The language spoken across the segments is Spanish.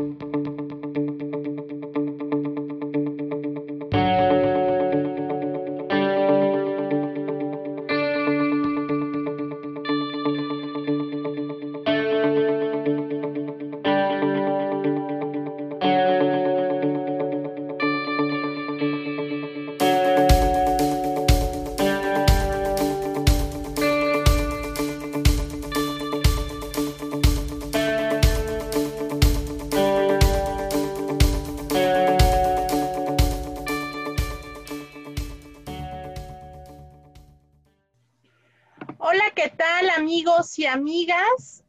y amigas,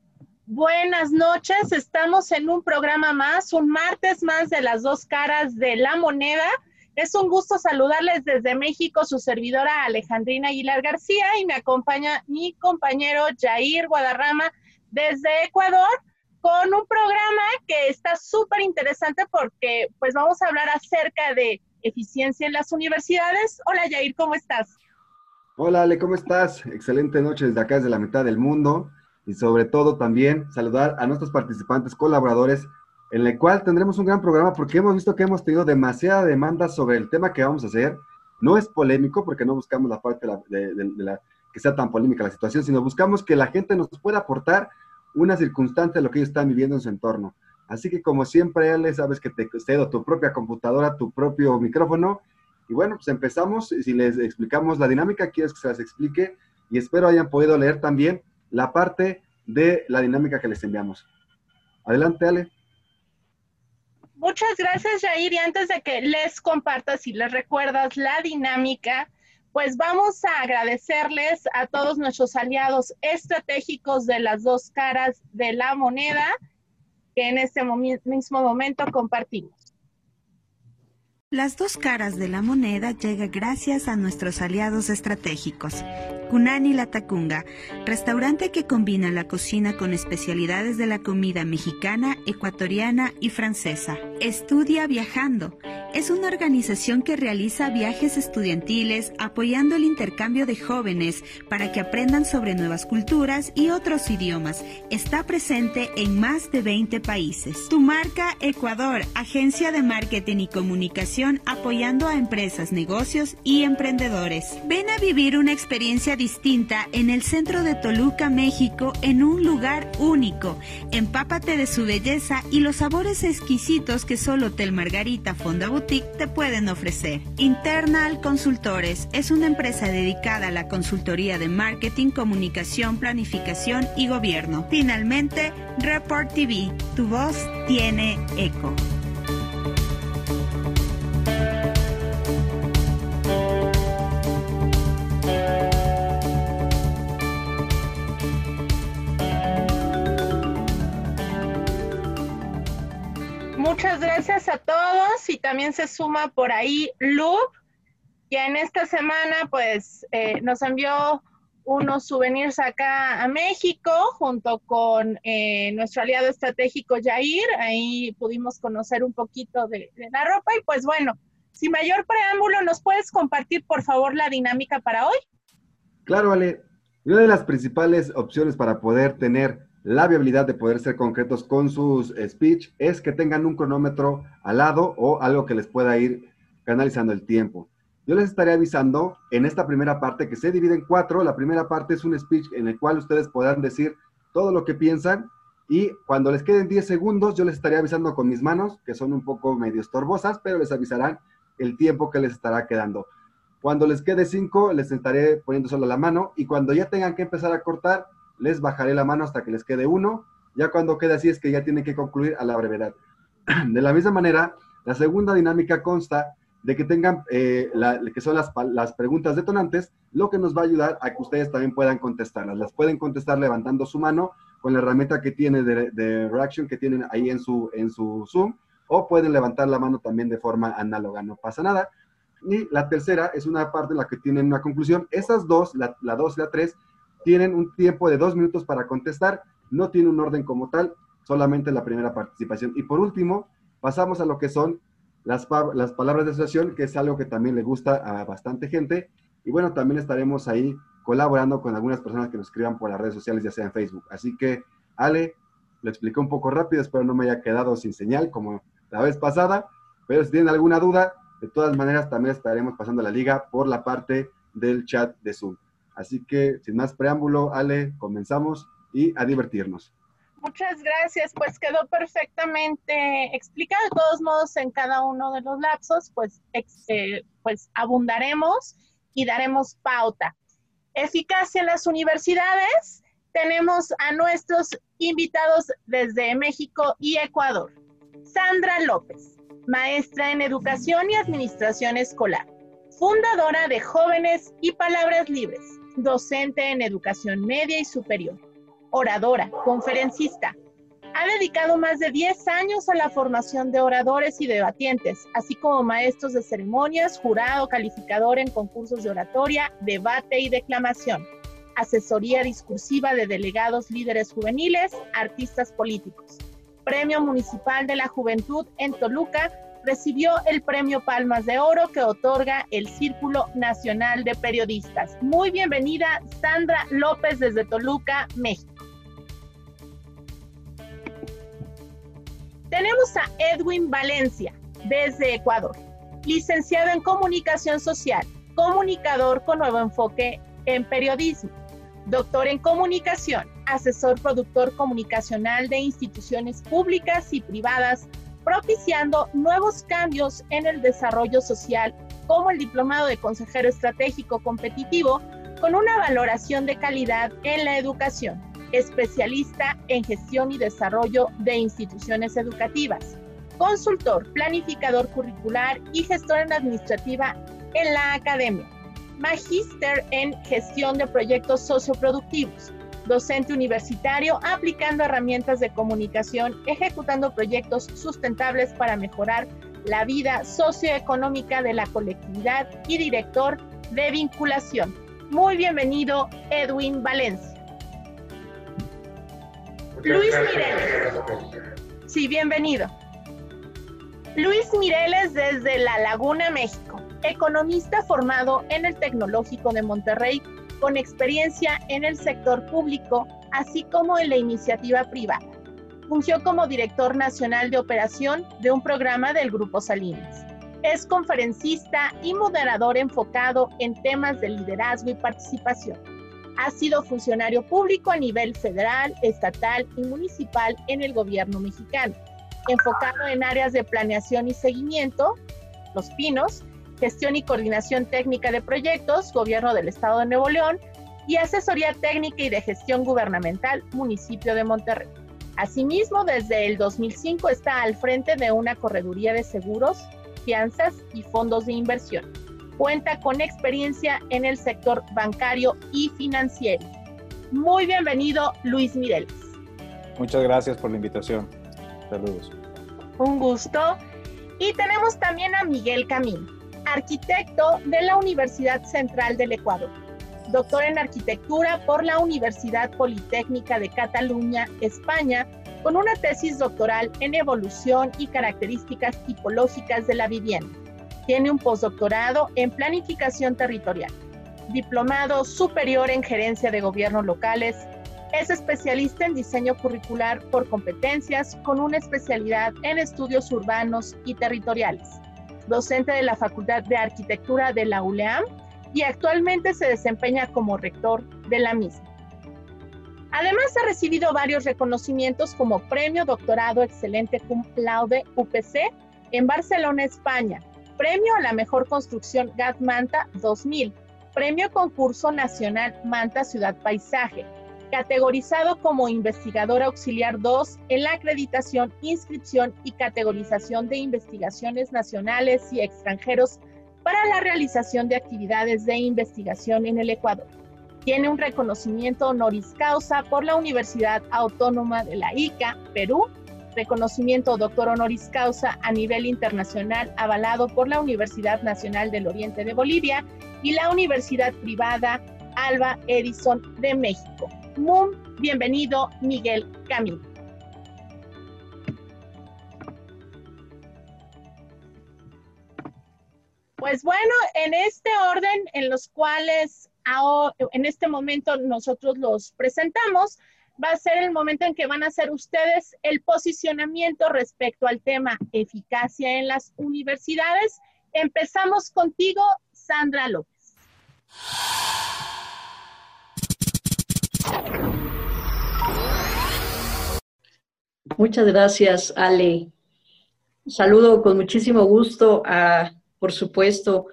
buenas noches. Estamos en un programa más, un martes más de las dos caras de la moneda. Es un gusto saludarles desde México, su servidora Alejandrina Aguilar García y me acompaña mi compañero Jair Guadarrama desde Ecuador con un programa que está súper interesante porque pues vamos a hablar acerca de eficiencia en las universidades. Hola Jair, ¿cómo estás? Hola Ale, ¿cómo estás? Excelente noche desde acá, desde la mitad del mundo. Y sobre todo también saludar a nuestros participantes, colaboradores, en el cual tendremos un gran programa porque hemos visto que hemos tenido demasiada demanda sobre el tema que vamos a hacer. No es polémico porque no buscamos la parte de que sea tan polémica la situación, sino buscamos que la gente nos pueda aportar una circunstancia de lo que ellos están viviendo en su entorno. Así que como siempre, Ale, sabes que te cedo tu propia computadora, tu propio micrófono y bueno, pues empezamos. Si les explicamos la dinámica, quiero que se las explique y espero hayan podido leer también la parte de la dinámica que les enviamos. Adelante, Ale. Muchas gracias, Jair. Y antes de que les compartas y les recuerdas la dinámica, pues vamos a agradecerles a todos nuestros aliados estratégicos de las dos caras de la moneda que en este mismo momento compartimos. Las dos caras de la moneda llega gracias a nuestros aliados estratégicos. Kunani La Tacunga, restaurante que combina la cocina con especialidades de la comida mexicana, ecuatoriana y francesa. Estudia viajando. Es una organización que realiza viajes estudiantiles apoyando el intercambio de jóvenes para que aprendan sobre nuevas culturas y otros idiomas. Está presente en más de 20 países. Tu marca Ecuador, agencia de marketing y comunicación apoyando a empresas, negocios y emprendedores. Ven a vivir una experiencia distinta en el centro de Toluca, México, en un lugar único. Empápate de su belleza y los sabores exquisitos que solo Hotel Margarita Fonda Boutique te pueden ofrecer. Internal Consultores es una empresa dedicada a la consultoría de marketing, comunicación, planificación y gobierno. Finalmente, Report TV, tu voz tiene eco. Gracias a todos y también se suma por ahí Loop, que en esta semana pues eh, nos envió unos souvenirs acá a México junto con eh, nuestro aliado estratégico Jair. Ahí pudimos conocer un poquito de, de, la ropa y pues bueno, sin mayor preámbulo, ¿nos puedes compartir por favor la dinámica para hoy? Claro, Ale. Una de las principales opciones para poder tener la viabilidad de poder ser concretos con sus speech es que tengan un cronómetro al lado o algo que les pueda ir canalizando el tiempo. Yo les estaré avisando en esta primera parte que se divide en cuatro. La primera parte es un speech en el cual ustedes podrán decir todo lo que piensan y cuando les queden 10 segundos yo les estaré avisando con mis manos, que son un poco medio estorbosas, pero les avisarán el tiempo que les estará quedando. Cuando les quede 5 les estaré poniendo solo la mano y cuando ya tengan que empezar a cortar, les bajaré la mano hasta que les quede uno. Ya cuando quede así es que ya tienen que concluir a la brevedad. De la misma manera, la segunda dinámica consta de que tengan, eh, que son las, las, preguntas detonantes, lo que nos va a ayudar a que ustedes también puedan contestarlas. Las pueden contestar levantando su mano con la herramienta que tiene de, reaction que tienen ahí en su, en su Zoom, o pueden levantar la mano también de forma análoga, no pasa nada. Y la tercera es una parte en la que tienen una conclusión. Esas dos, la, la dos y la tres, tienen un tiempo de dos minutos para contestar, no tiene un orden como tal, solamente la primera participación. Y por último, pasamos a lo que son las, palabras de asociación, que es algo que también le gusta a bastante gente. Y bueno, también estaremos ahí colaborando con algunas personas que nos escriban por las redes sociales, ya sea en Facebook. Así que, Ale, lo expliqué un poco rápido, espero no me haya quedado sin señal como la vez pasada, pero si tienen alguna duda, de todas maneras también estaremos pasando la liga por la parte del chat de Zoom. Así que sin más preámbulo, Ale, comenzamos y a divertirnos. Muchas gracias, pues quedó perfectamente explicado. De todos modos, en cada uno de los lapsos, pues, eh, pues abundaremos y daremos pauta. Eficacia en las universidades. Tenemos a nuestros invitados desde México y Ecuador. Sandra López, maestra en educación y administración escolar, fundadora de Jóvenes y Palabras Libres, docente en educación media y superior, oradora, conferencista. Ha dedicado más de 10 años a la formación de oradores y debatientes, así como maestros de ceremonias, jurado, calificador en concursos de oratoria, debate y declamación, asesoría discursiva de delegados líderes juveniles, artistas políticos. Premio Municipal de la Juventud en Toluca, recibió el Premio Palmas de Oro que otorga el Círculo Nacional de Periodistas. Muy bienvenida, Sandra López desde Toluca, México. Tenemos a Edwin Valencia desde Ecuador, licenciado en Comunicación Social, comunicador con nuevo enfoque en periodismo, doctor en Comunicación, asesor productor comunicacional de instituciones públicas y privadas, propiciando nuevos cambios en el desarrollo social, como el Diplomado de Consejero Estratégico Competitivo, con una valoración de calidad en la educación, especialista en gestión y desarrollo de instituciones educativas, consultor, planificador curricular y gestor en administrativa en la academia, magíster en gestión de proyectos socioproductivos, docente universitario aplicando herramientas de comunicación, ejecutando proyectos sustentables para mejorar la vida socioeconómica de la colectividad y director de vinculación. Muy bienvenido, Edwin Valencia. Luis Mireles. Sí, bienvenido. Luis Mireles desde La Laguna, México, economista formado en el Tecnológico de Monterrey con experiencia en el sector público, así como en la iniciativa privada. Fungió como director nacional de operación de un programa del Grupo Salinas. Es conferencista y moderador enfocado en temas de liderazgo y participación. Ha sido funcionario público a nivel federal, estatal y municipal en el gobierno mexicano, enfocado en áreas de planeación y seguimiento, Los Pinos, gestión y coordinación técnica de proyectos, Gobierno del Estado de Nuevo León, y asesoría técnica y de gestión gubernamental, municipio de Monterrey. Asimismo, desde el 2005 está al frente de una correduría de seguros, fianzas y fondos de inversión. Cuenta con experiencia en el sector bancario y financiero. Muy bienvenido, Luis Mireles. Muchas gracias por la invitación. Saludos. Un gusto. Y tenemos también a Miguel Camino arquitecto de la Universidad Central del Ecuador, doctor en arquitectura por la Universidad Politécnica de Cataluña, España, con una tesis doctoral en evolución y características tipológicas de la vivienda. Tiene un postdoctorado en planificación territorial, diplomado superior en gerencia de gobiernos locales, es especialista en diseño curricular por competencias con una especialidad en estudios urbanos y territoriales docente de la Facultad de Arquitectura de la ULEAM y actualmente se desempeña como rector de la misma. Además ha recibido varios reconocimientos como Premio Doctorado Excelente Cum Laude UPC en Barcelona, España, Premio a la Mejor Construcción GAT Manta 2000, Premio Concurso Nacional Manta Ciudad Paisaje, categorizado como investigador auxiliar 2 en la acreditación, inscripción y categorización de investigaciones nacionales y extranjeros para la realización de actividades de investigación en el Ecuador. Tiene un reconocimiento honoris causa por la Universidad Autónoma de la ICA, Perú, reconocimiento doctor honoris causa a nivel internacional avalado por la Universidad Nacional del Oriente de Bolivia y la Universidad Privada Alba Edison de México. Muy bienvenido, Miguel Camilo. Pues bueno, en este orden en los cuales en este momento nosotros los presentamos, va a ser el momento en que van a hacer ustedes el posicionamiento respecto al tema eficacia en las universidades. Empezamos contigo, Sandra López. Muchas gracias, Ale. Saludo con muchísimo gusto a, por supuesto,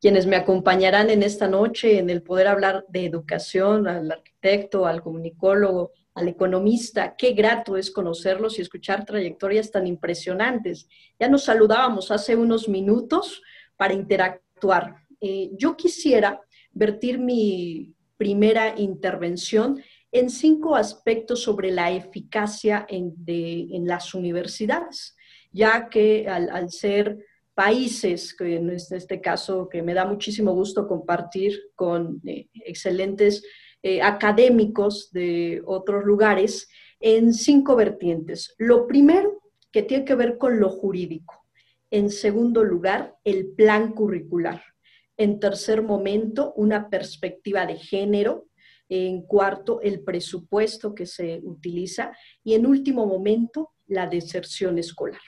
quienes me acompañarán en esta noche en el poder hablar de educación, al arquitecto, al comunicólogo, al economista. Qué grato es conocerlos y escuchar trayectorias tan impresionantes. Ya nos saludábamos hace unos minutos para interactuar. Eh, yo quisiera vertir mi primera intervención en cinco aspectos sobre la eficacia en, las universidades, ya que al ser países, en este caso que me da muchísimo gusto compartir con eh, excelentes eh, académicos de otros lugares, en cinco vertientes. Lo primero, que tiene que ver con lo jurídico. En segundo lugar, el plan curricular. En tercer momento, una perspectiva de género. En cuarto, el presupuesto que se utiliza. Y en último momento, la deserción escolar.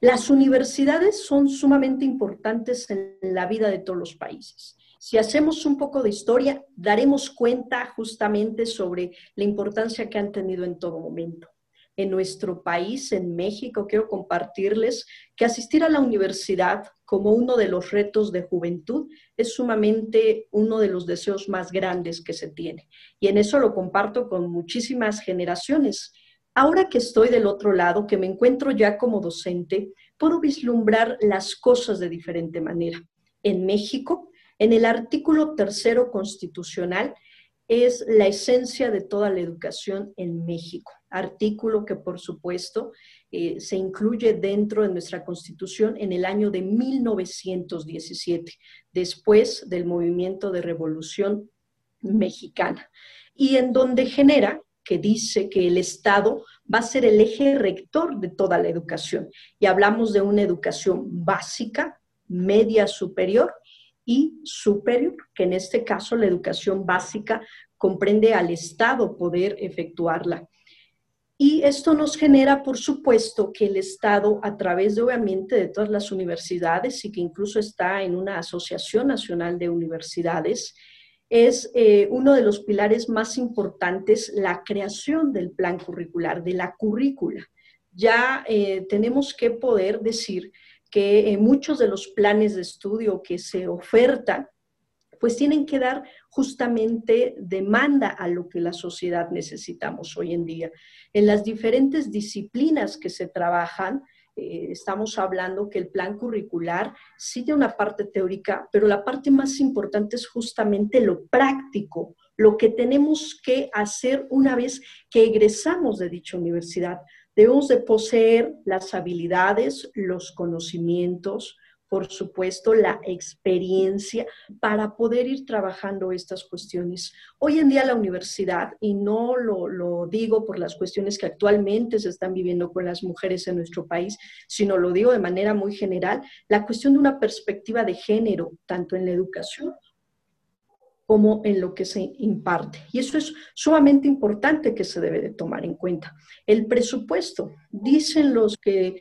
Las universidades son sumamente importantes en la vida de todos los países. Si hacemos un poco de historia, daremos cuenta justamente sobre la importancia que han tenido en todo momento. En nuestro país, en México, quiero compartirles que asistir a la universidad como uno de los retos de juventud es sumamente uno de los deseos más grandes que se tiene. Y en eso lo comparto con muchísimas generaciones Ahora que estoy del otro lado, que me encuentro ya como docente, puedo vislumbrar las cosas de diferente manera. En México, en el artículo tercero constitucional, es la esencia de toda la educación en México. Artículo que, por supuesto, eh, se incluye dentro de nuestra constitución en el año de 1917, después del movimiento de revolución mexicana, y en donde genera que dice que el Estado va a ser el eje rector de toda la educación. Y hablamos de una educación básica, media superior y superior, que en este caso la educación básica comprende al Estado poder efectuarla. Y esto nos genera, por supuesto, que el Estado, a través de, obviamente, de todas las universidades y que incluso está en una Asociación Nacional de Universidades, es eh, uno de los pilares más importantes la creación del plan curricular, de la currícula. Ya eh, tenemos que poder decir que eh, muchos de los planes de estudio que se ofertan, pues tienen que dar justamente demanda a lo que la sociedad necesitamos hoy en día. En las diferentes disciplinas que se trabajan, eh, estamos hablando que el plan curricular sí tiene una parte teórica, pero la parte más importante es justamente lo práctico, lo que tenemos que hacer una vez que egresamos de dicha universidad. Debemos de poseer las habilidades, los conocimientos, por supuesto, la experiencia para poder ir trabajando estas cuestiones. Hoy en día la universidad, y no lo, digo por las cuestiones que actualmente se están viviendo con las mujeres en nuestro país, sino lo digo de manera muy general, la cuestión de una perspectiva de género, tanto en la educación como en lo que se imparte. Y eso es sumamente importante que se debe de tomar en cuenta. El presupuesto, dicen los que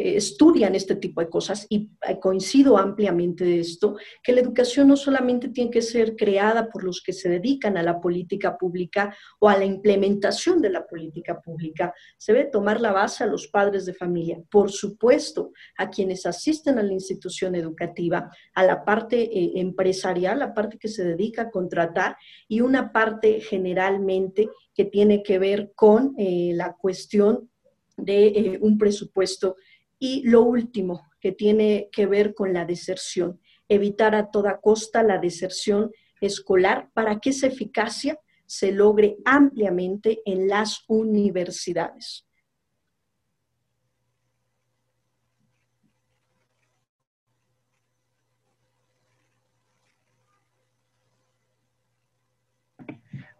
eh, estudian este tipo de cosas y eh, coincido ampliamente de esto, que la educación no solamente tiene que ser creada por los que se dedican a la política pública o a la implementación de la política pública, se debe tomar la base a los padres de familia, por supuesto, a quienes asisten a la institución educativa, a la parte eh, empresarial, la parte que se dedica a contratar y una parte generalmente que tiene que ver con la cuestión de un presupuesto y lo último, que tiene que ver con la deserción, evitar a toda costa la deserción escolar para que esa eficacia se logre ampliamente en las universidades.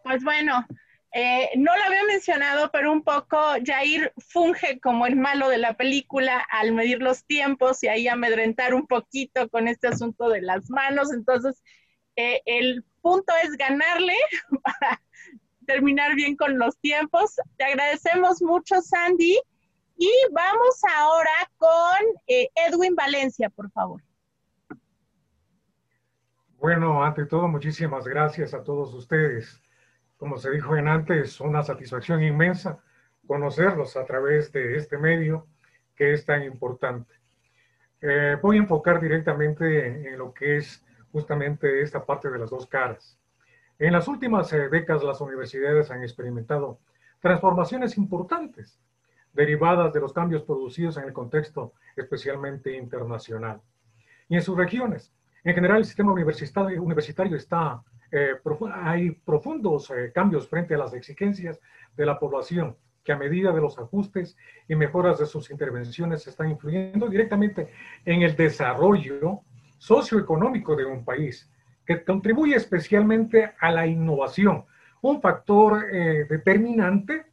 Pues bueno, eh, no lo había mencionado, pero un poco Jair funge como el malo de la película al medir los tiempos y ahí amedrentar un poquito con este asunto de las manos. Entonces, eh, el punto es ganarle para terminar bien con los tiempos. Te agradecemos mucho, Sandy. Y vamos ahora con eh, Edwin Valencia, por favor. Bueno, ante todo, muchísimas gracias a todos ustedes. Como se dijo en antes, una satisfacción inmensa conocerlos a través de este medio que es tan importante. Eh, voy a enfocar directamente en, lo que es justamente esta parte de las dos caras. En las últimas eh, décadas las universidades han experimentado transformaciones importantes derivadas de los cambios producidos en el contexto especialmente internacional y en sus regiones. En general, el sistema universitario, universitario está, eh, hay profundos eh, cambios frente a las exigencias de la población que a medida de los ajustes y mejoras de sus intervenciones están influyendo directamente en el desarrollo socioeconómico de un país, que contribuye especialmente a la innovación, un factor eh, determinante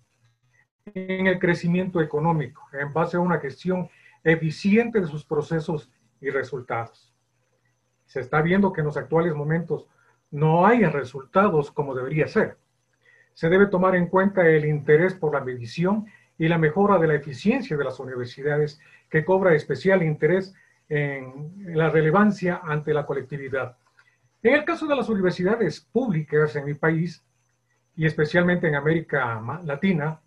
en el crecimiento económico, en base a una gestión eficiente de sus procesos y resultados. Se está viendo que en los actuales momentos no hay resultados como debería ser. Se debe tomar en cuenta el interés por la medición y la mejora de la eficiencia de las universidades, que cobra especial interés en la relevancia ante la colectividad. En el caso de las universidades públicas en mi país, y especialmente en América Latina,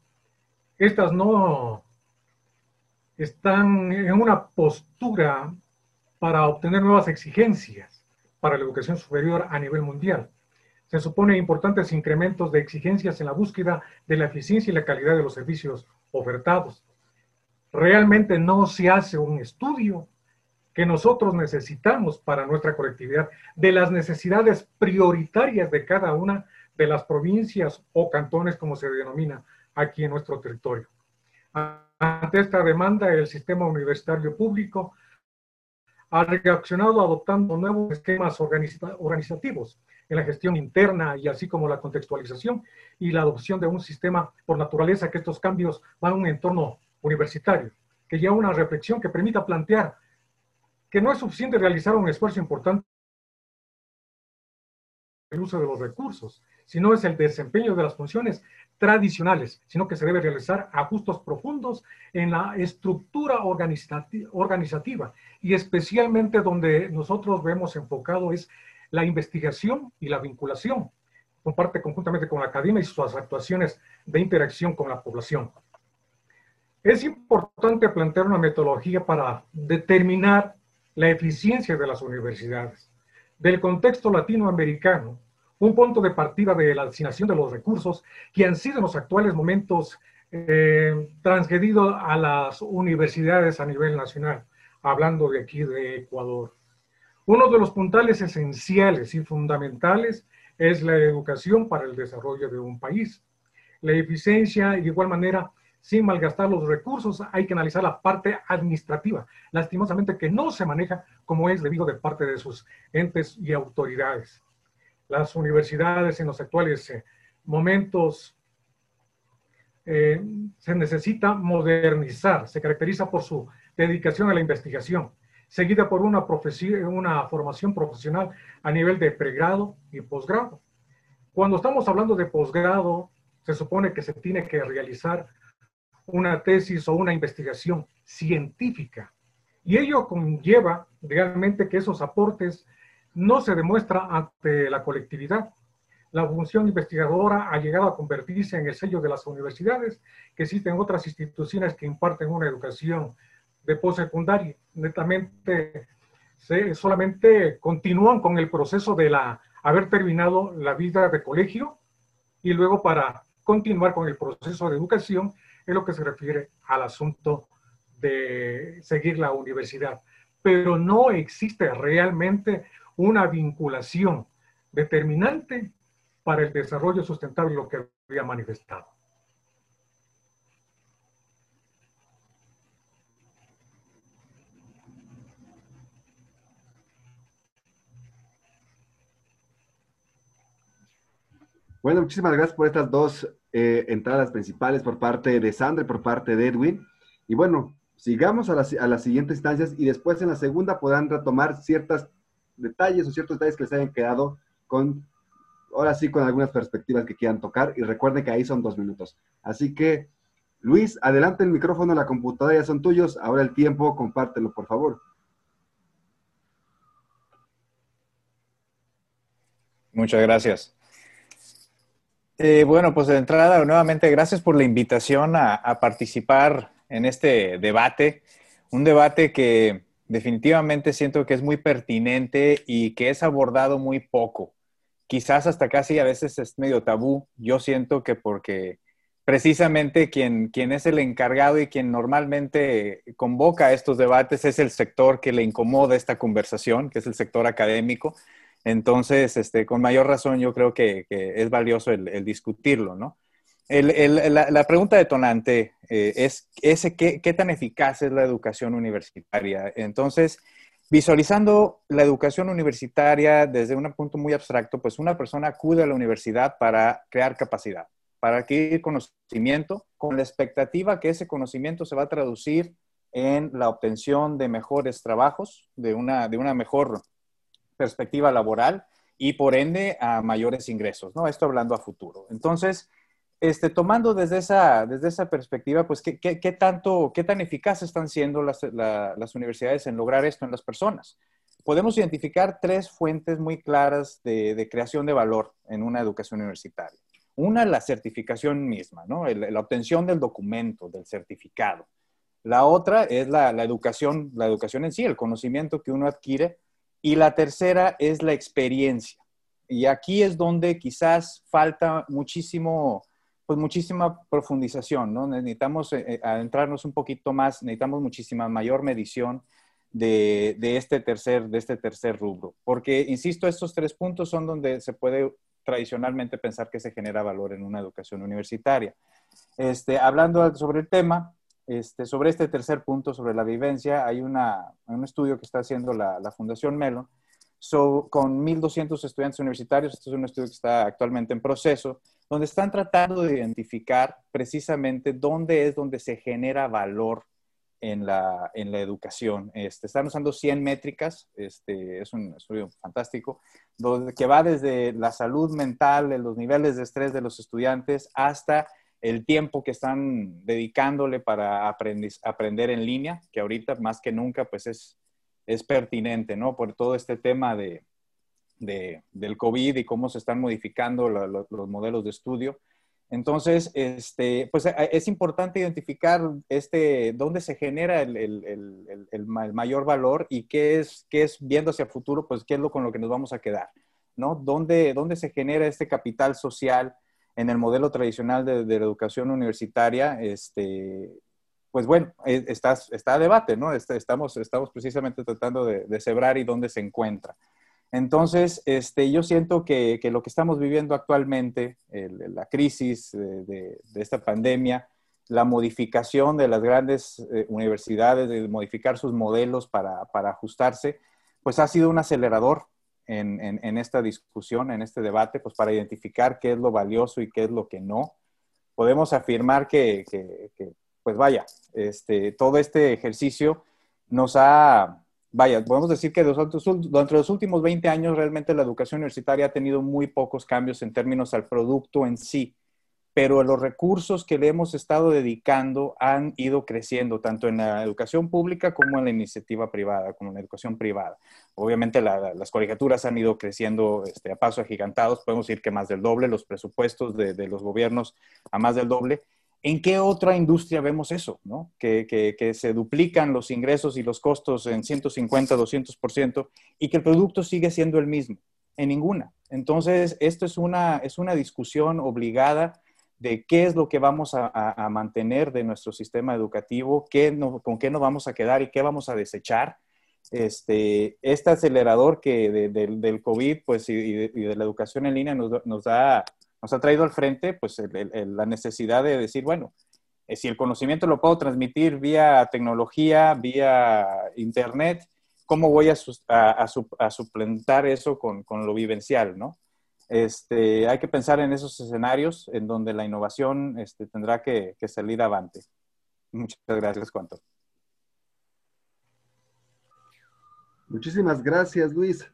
estas no están en una postura para obtener nuevas exigencias para la educación superior a nivel mundial. Se supone importantes incrementos de exigencias en la búsqueda de la eficiencia y la calidad de los servicios ofertados. Realmente no se hace un estudio que nosotros necesitamos para nuestra colectividad de las necesidades prioritarias de cada una de las provincias o cantones, como se denomina aquí en nuestro territorio. Ante esta demanda, el sistema universitario público ha reaccionado adoptando nuevos esquemas organizativos en la gestión interna y así como la contextualización y la adopción de un sistema por naturaleza que estos cambios van a un entorno universitario, que lleva una reflexión que permita plantear que no es suficiente realizar un esfuerzo importante el uso de los recursos, sino es el desempeño de las funciones tradicionales, sino que se debe realizar ajustes profundos en la estructura organizativa y especialmente donde nosotros vemos enfocado es la investigación y la vinculación, comparte conjuntamente con la academia y sus actuaciones de interacción con la población. Es importante plantear una metodología para determinar la eficiencia de las universidades. Del contexto latinoamericano, un punto de partida de la asignación de los recursos que han sido en los actuales momentos eh, transgredidos a las universidades a nivel nacional, hablando de aquí de Ecuador. Uno de los puntales esenciales y fundamentales es la educación para el desarrollo de un país. La eficiencia, de igual manera, sin malgastar los recursos, hay que analizar la parte administrativa, lastimosamente que no se maneja como es debido de parte de sus entes y autoridades las universidades en los actuales eh, momentos eh, se necesita modernizar, se caracteriza por su dedicación a la investigación, seguida por una, una formación profesional a nivel de pregrado y posgrado. Cuando estamos hablando de posgrado, se supone que se tiene que realizar una tesis o una investigación científica. Y ello conlleva realmente que esos aportes no se demuestra ante la colectividad. La función investigadora ha llegado a convertirse en el sello de las universidades, que existen otras instituciones que imparten una educación de postsecundaria. Netamente, se, solamente continúan con el proceso de la, haber terminado la vida de colegio y luego para continuar con el proceso de educación en lo que se refiere al asunto de seguir la universidad. Pero no existe realmente una vinculación determinante para el desarrollo sustentable, lo que había manifestado. Bueno, muchísimas gracias por estas dos eh, entradas principales por parte de Sandra y por parte de Edwin. Y bueno, sigamos a, a las siguientes instancias y después en la segunda podrán retomar ciertas detalles o ciertos detalles que les hayan quedado con ahora sí con algunas perspectivas que quieran tocar y recuerden que ahí son dos minutos. Así que, Luis, adelante el micrófono, la computadora ya son tuyos, ahora el tiempo, compártelo, por favor. Muchas gracias. Eh, bueno, pues de entrada, nuevamente, gracias por la invitación a, participar en este debate. Un debate que definitivamente siento que es muy pertinente y que es abordado muy poco. Quizás hasta casi a veces es medio tabú. Yo siento que porque precisamente quien, quien es el encargado y quien normalmente convoca estos debates es el sector que le incomoda esta conversación, que es el sector académico. Entonces, este, con mayor razón, yo creo que, es valioso el, discutirlo, ¿no? la, pregunta detonante eh, es ese, ¿qué, tan eficaz es la educación universitaria. Entonces, visualizando la educación universitaria desde un punto muy abstracto, pues una persona acude a la universidad para crear capacidad, para adquirir conocimiento, con la expectativa que ese conocimiento se va a traducir en la obtención de mejores trabajos, de una, de una mejor perspectiva laboral y por ende a mayores ingresos, ¿no? Esto hablando a futuro. Entonces, este, tomando desde esa, desde esa perspectiva, pues, ¿qué, qué, tanto, qué tan eficaces están siendo las, las, universidades en lograr esto en las personas? Podemos identificar tres fuentes muy claras de, de creación de valor en una educación universitaria. Una, la certificación misma, ¿no? la obtención del documento, del certificado. La otra es la, la, educación, la educación en sí, el conocimiento que uno adquiere y la tercera es la experiencia. Y aquí es donde quizás falta muchísimo, pues muchísima profundización, ¿no? Necesitamos eh, eh, adentrarnos un poquito más, necesitamos muchísima mayor medición de, de, este tercer, de este tercer rubro. Porque, insisto, estos tres puntos son donde se puede tradicionalmente pensar que se genera valor en una educación universitaria. Este, hablando sobre el tema, este, sobre este tercer punto, sobre la vivencia, hay un estudio que está haciendo la, Fundación Melo con 1.200 estudiantes universitarios. Este es un estudio que está actualmente en proceso, donde están tratando de identificar precisamente dónde es donde se genera valor en la, en la educación. Este, están usando 100 métricas, este, es un estudio fantástico, donde, que va desde la salud mental, los niveles de estrés de los estudiantes, hasta el tiempo que están dedicándole para aprender en línea, que ahorita más que nunca pues es, es pertinente, ¿no? Por todo este tema de, del COVID y cómo se están modificando los modelos de estudio. Entonces, este, pues es importante identificar este, dónde se genera el, el, el, mayor valor y qué es, qué es, viendo hacia el futuro, pues qué es lo con lo que nos vamos a quedar, ¿no? ¿Dónde, dónde se genera este capital social? En el modelo tradicional de, la educación universitaria, este, pues bueno, e, está, está a debate, ¿no? Estamos, estamos precisamente tratando de, de cebrar y dónde se encuentra. Entonces, este, yo siento que, que lo que estamos viviendo actualmente, la crisis de, de, esta pandemia, la modificación de las grandes eh, universidades, de modificar sus modelos para, para ajustarse, pues ha sido un acelerador en, esta discusión, en este debate, pues para identificar qué es lo valioso y qué es lo que no. Podemos afirmar que, pues vaya, este, todo este ejercicio nos ha, vaya, podemos decir que durante los últimos 20 años realmente la educación universitaria ha tenido muy pocos cambios en términos al producto en sí pero los recursos que le hemos estado dedicando han ido creciendo, tanto en la educación pública como en la iniciativa privada, como en la educación privada. Obviamente las colegiaturas han ido creciendo este, a pasos agigantados, podemos decir que más del doble, los presupuestos de, los gobiernos a más del doble. ¿En qué otra industria vemos eso? ¿no? Que, que, se duplican los ingresos y los costos en 150, 200% y que el producto sigue siendo el mismo. En ninguna. Entonces, esto es una, es una discusión obligada de qué es lo que vamos a, mantener de nuestro sistema educativo, qué con qué nos vamos a quedar y qué vamos a desechar. Este, este acelerador que del COVID pues, y, de, la educación en línea nos, da, nos ha traído al frente pues, la necesidad de decir, bueno, eh, si el conocimiento lo puedo transmitir vía tecnología, vía internet, ¿cómo voy a, a, suplantar eso con, con, lo vivencial, no? Este, hay que pensar en esos escenarios en donde la innovación este, tendrá que, salir avante. Muchas gracias, Cuanto. Muchísimas gracias, Luis.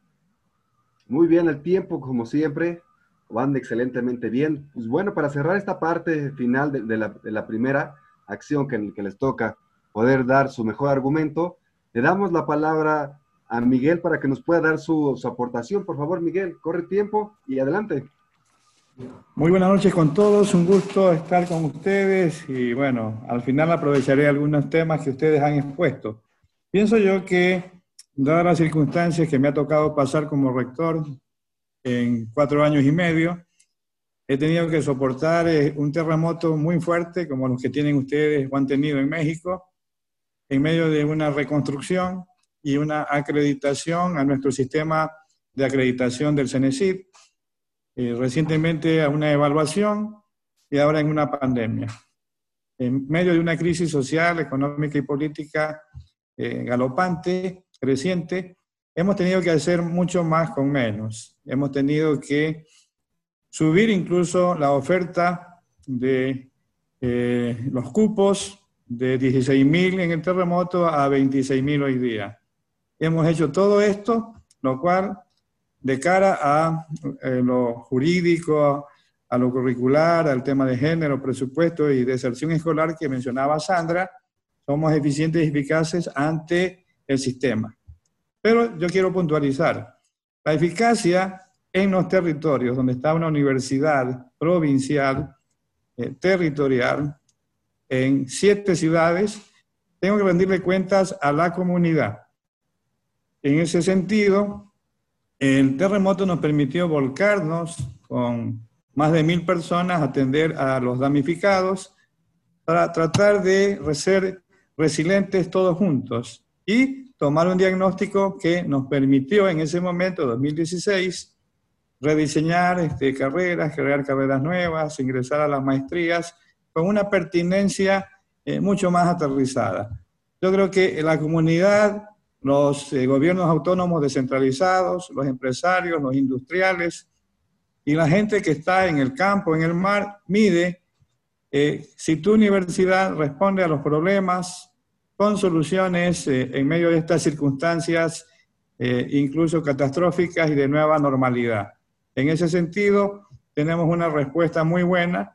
Muy bien, el tiempo, como siempre. van excelentemente bien. Pues bueno, para cerrar esta parte final de, la, primera acción que, que les toca poder dar su mejor argumento, le damos la palabra a Miguel para que nos pueda dar su, su aportación. Por favor, Miguel, corre tiempo y adelante. Muy buenas noches con todos, un gusto estar con ustedes y bueno, al final aprovecharé algunos temas que ustedes han expuesto. Pienso yo que, dadas las circunstancias que me ha tocado pasar como rector en cuatro años y medio, he tenido que soportar eh, un terremoto muy fuerte como los que tienen ustedes o han tenido en México, en medio de una reconstrucción y una acreditación a nuestro sistema de acreditación del CENESID, eh, recientemente a una evaluación y ahora en una pandemia. En medio de una crisis social, económica y política eh, galopante, creciente, hemos tenido que hacer mucho más con menos. Hemos tenido que subir incluso la oferta de eh, los cupos de 16.000 en el terremoto a 26.000 hoy día. Hemos hecho todo esto, lo cual de cara a eh, lo jurídico, a lo curricular, al tema de género, presupuesto y deserción escolar que mencionaba Sandra, somos eficientes y eficaces ante el sistema. Pero yo quiero puntualizar, la eficacia en los territorios donde está una universidad provincial, eh, territorial, en siete ciudades, tengo que rendirle cuentas a la comunidad. En ese sentido, el terremoto nos permitió volcarnos con más de mil personas, atender a los damnificados, para tratar de ser resilientes todos juntos y tomar un diagnóstico que nos permitió en ese momento, 2016, rediseñar este, carreras, crear carreras nuevas, ingresar a las maestrías con una pertinencia eh, mucho más aterrizada. Yo creo que la comunidad los eh, gobiernos autónomos descentralizados, los empresarios, los industriales y la gente que está en el campo, en el mar, mide eh, si tu universidad responde a los problemas con soluciones eh, en medio de estas circunstancias, incluso catastróficas y de nueva normalidad. En ese sentido, tenemos una respuesta muy buena.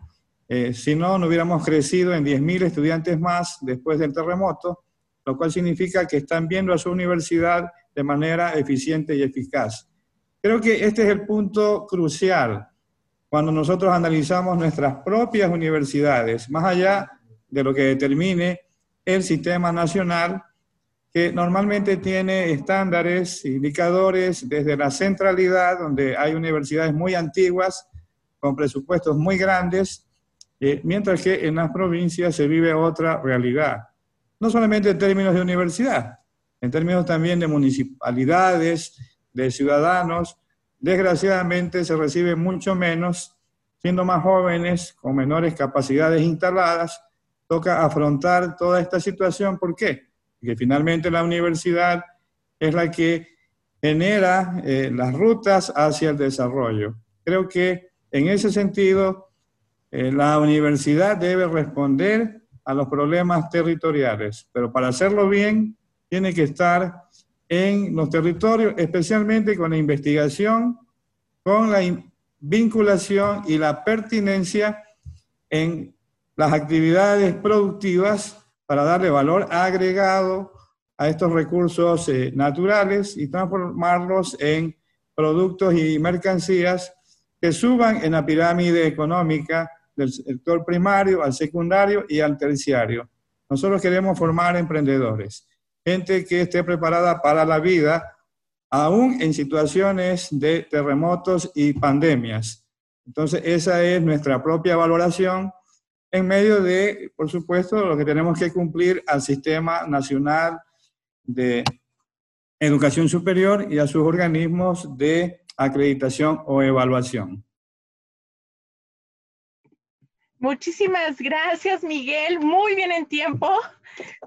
si no, no hubiéramos crecido en 10.000 estudiantes más después del terremoto lo cual significa que están viendo a su universidad de manera eficiente y eficaz. Creo que este es el punto crucial cuando nosotros analizamos nuestras propias universidades, más allá de lo que determine el sistema nacional, que normalmente tiene estándares, indicadores desde la centralidad, donde hay universidades muy antiguas, con presupuestos muy grandes, eh, mientras que en las provincias se vive otra realidad no solamente en términos de universidad, en términos también de municipalidades, de ciudadanos. Desgraciadamente se recibe mucho menos, siendo más jóvenes, con menores capacidades instaladas, toca afrontar toda esta situación. ¿Por qué? Porque finalmente la universidad es la que genera eh, las rutas hacia el desarrollo. Creo que en ese sentido, eh, la universidad debe responder a los problemas territoriales, pero para hacerlo bien tiene que estar en los territorios, especialmente con la investigación, con la vinculación y la pertinencia en las actividades productivas para darle valor agregado a estos recursos eh, naturales y transformarlos en productos y mercancías que suban en la pirámide económica del sector primario al secundario y al terciario. Nosotros queremos formar emprendedores, gente que esté preparada para la vida, aún en situaciones de terremotos y pandemias. Entonces, esa es nuestra propia valoración en medio de, por supuesto, lo que tenemos que cumplir al Sistema Nacional de Educación Superior y a sus organismos de acreditación o evaluación. Muchísimas gracias, Miguel. Muy bien en tiempo.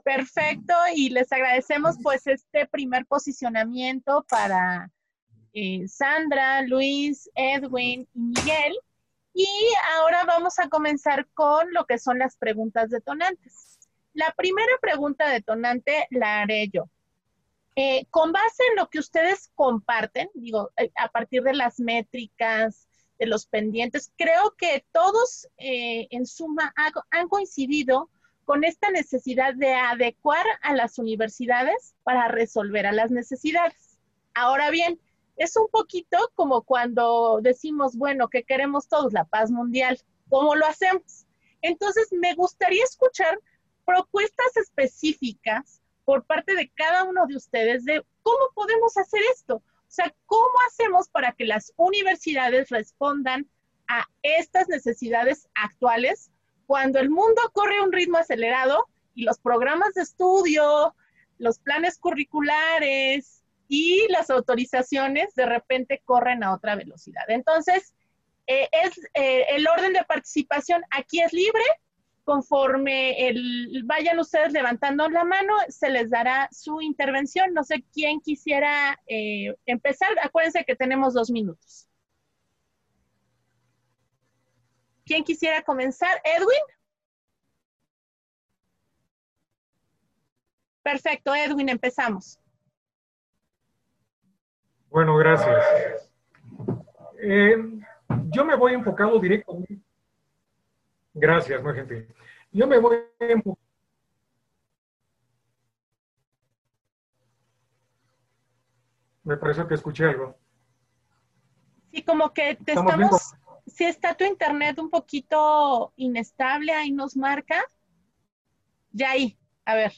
Perfecto. Y les agradecemos pues este primer posicionamiento para eh, Sandra, Luis, Edwin y Miguel. Y ahora vamos a comenzar con lo que son las preguntas detonantes. La primera pregunta detonante la haré yo. Eh, con base en lo que ustedes comparten, digo, eh, a partir de las métricas, los pendientes. Creo que todos eh, en suma han coincidido con esta necesidad de adecuar a las universidades para resolver a las necesidades. Ahora bien, es un poquito como cuando decimos, bueno, que queremos todos la paz mundial. ¿Cómo lo hacemos? Entonces, me gustaría escuchar propuestas específicas por parte de cada uno de ustedes de cómo podemos hacer esto. O sea, ¿cómo hacemos para que las universidades respondan a estas necesidades actuales cuando el mundo corre un ritmo acelerado y los programas de estudio, los planes curriculares y las autorizaciones de repente corren a otra velocidad? Entonces, eh, es eh, el orden de participación aquí es libre, conforme el, vayan ustedes levantando la mano, se les dará su intervención. No sé quién quisiera eh, empezar. Acuérdense que tenemos dos minutos. ¿Quién quisiera comenzar? ¿Edwin? Perfecto, Edwin, empezamos. Bueno, gracias. Eh, yo me voy enfocado directamente Gracias, muy gentil. Yo me voy Me parece que escuché algo. Sí, como que te estamos, si está tu internet un poquito inestable, ahí nos marca. Ya ahí, a ver.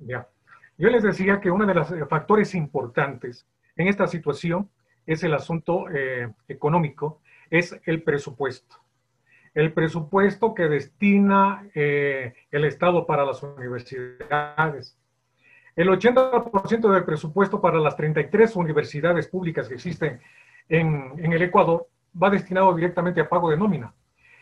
Ya. Yo les decía que uno de los factores importantes en esta situación es el asunto eh, económico, es el presupuesto. El presupuesto que destina eh, el Estado para las universidades. El 80% del presupuesto para las 33 universidades públicas que existen en, en el Ecuador va destinado directamente a pago de nómina.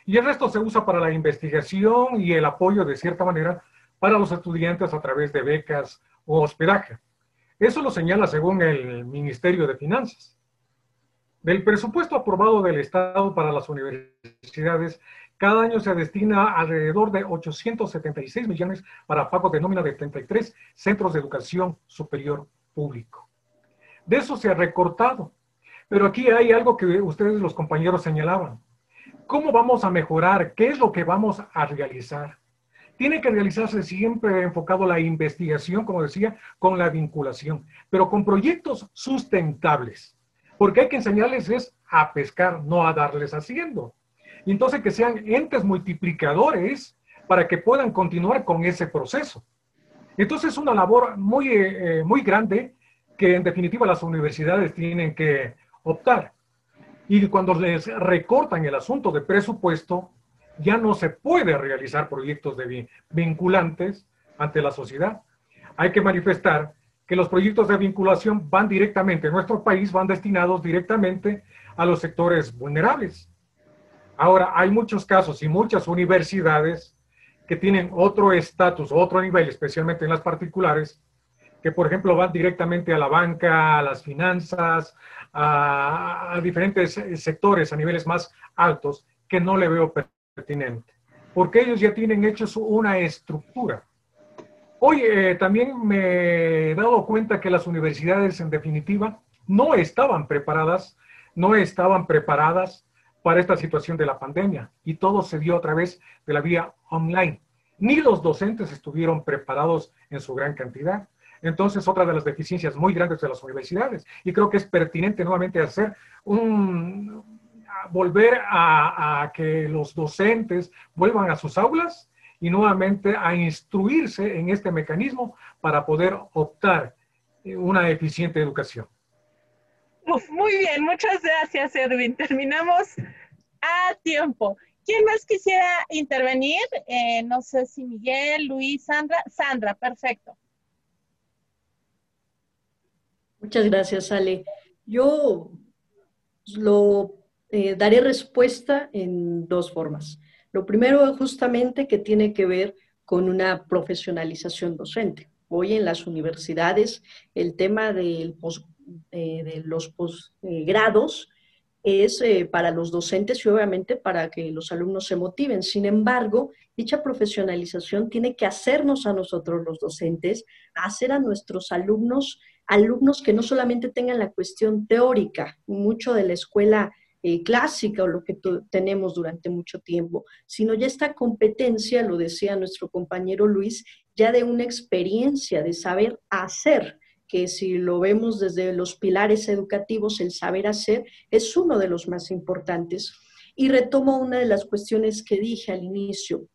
Y el resto se usa para la investigación y el apoyo, de cierta manera, para los estudiantes a través de becas o hospedaje. Eso lo señala según el Ministerio de Finanzas. Del presupuesto aprobado del Estado para las universidades, cada año se destina alrededor de 876 millones para pago de nómina de 33 centros de educación superior público. De eso se ha recortado. Pero aquí hay algo que ustedes, los compañeros, señalaban. ¿Cómo vamos a mejorar? ¿Qué es lo que vamos a realizar? Tiene que realizarse siempre enfocado la investigación, como decía, con la vinculación, pero con proyectos sustentables porque hay que enseñarles es a pescar, no a darles haciendo. Y entonces que sean entes multiplicadores para que puedan continuar con ese proceso. Entonces es una labor muy, eh, muy grande que en definitiva las universidades tienen que optar. Y cuando les recortan el asunto de presupuesto, ya no se puede realizar proyectos de vinculantes ante la sociedad. Hay que manifestar que los proyectos de vinculación van directamente, en nuestro país van destinados directamente a los sectores vulnerables. Ahora, hay muchos casos y muchas universidades que tienen otro estatus, otro nivel, especialmente en las particulares, que por ejemplo van directamente a la banca, a las finanzas, a, diferentes sectores a niveles más altos, que no le veo pertinente, porque ellos ya tienen hechos una estructura. Hoy también me he dado cuenta que las universidades, en definitiva, no estaban preparadas, no estaban preparadas para esta situación de la pandemia y todo se dio a través de la vía online. Ni los docentes estuvieron preparados en su gran cantidad. Entonces, otra de las deficiencias muy grandes de las universidades, y creo que es pertinente nuevamente hacer un, volver a que los docentes vuelvan a sus aulas y nuevamente a instruirse en este mecanismo para poder optar una eficiente educación. muy bien, muchas gracias Edwin. Terminamos a tiempo. ¿Quién más quisiera intervenir? Eh, no sé si Miguel, Luis, Sandra. Sandra, perfecto. Muchas gracias, Ale. Yo lo eh, daré respuesta en dos formas. Lo primero justamente que tiene que ver con una profesionalización docente. Hoy en las universidades el tema eh, de los posgrados es eh, para los docentes y obviamente para que los alumnos se motiven. Sin embargo, dicha profesionalización tiene que hacernos a nosotros los docentes, hacer a nuestros alumnos, alumnos que no solamente tengan la cuestión teórica, mucho de la escuela eh, clásica o lo que tenemos durante mucho tiempo, sino ya esta competencia, lo decía nuestro compañero Luis, ya de una experiencia, de saber hacer que si lo vemos desde los pilares educativos, el saber hacer es uno de los más importantes. Y retomo una de las cuestiones que dije al inicio,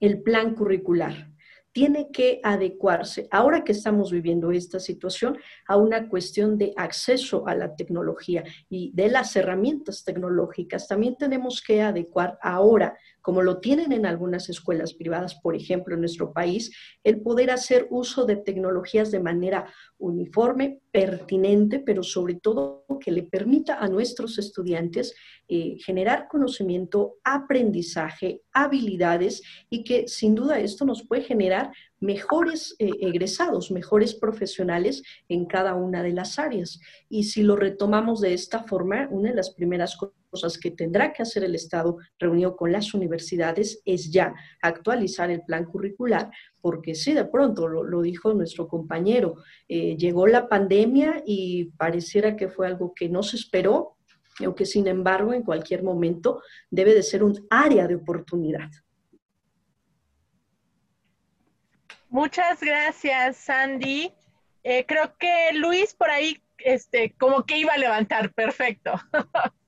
el plan curricular tiene que adecuarse, ahora que estamos viviendo esta situación, a una cuestión de acceso a la tecnología y de las herramientas tecnológicas. También tenemos que adecuar ahora como lo tienen en algunas escuelas privadas, por ejemplo, en nuestro país, el poder hacer uso de tecnologías de manera uniforme, pertinente, pero sobre todo que le permita a nuestros estudiantes eh, generar conocimiento, aprendizaje, habilidades y que sin duda esto nos puede generar mejores eh, egresados, mejores profesionales en cada una de las áreas. Y si lo retomamos de esta forma, una de las primeras cosas que tendrá que hacer el Estado reunido con las universidades es ya actualizar el plan curricular, porque sí, de pronto, lo, dijo nuestro compañero, eh, llegó la pandemia y pareciera que fue algo que no se esperó, o que sin embargo en cualquier momento debe de ser un área de oportunidad. Muchas gracias, Sandy. Eh, creo que Luis por ahí, este, como que iba a levantar, perfecto.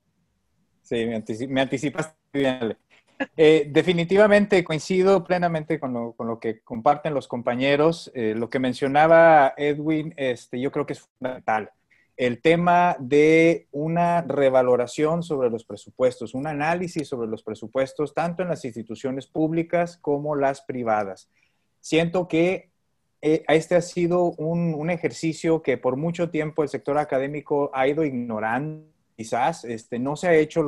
sí, me, anticipaste bien. Eh, definitivamente coincido plenamente con lo, que comparten los compañeros. Eh, lo que mencionaba Edwin, este, yo creo que es fundamental. El tema de una revaloración sobre los presupuestos, un análisis sobre los presupuestos, tanto en las instituciones públicas como las privadas siento que eh, este ha sido un, ejercicio que por mucho tiempo el sector académico ha ido ignorando. Quizás este, no se ha hecho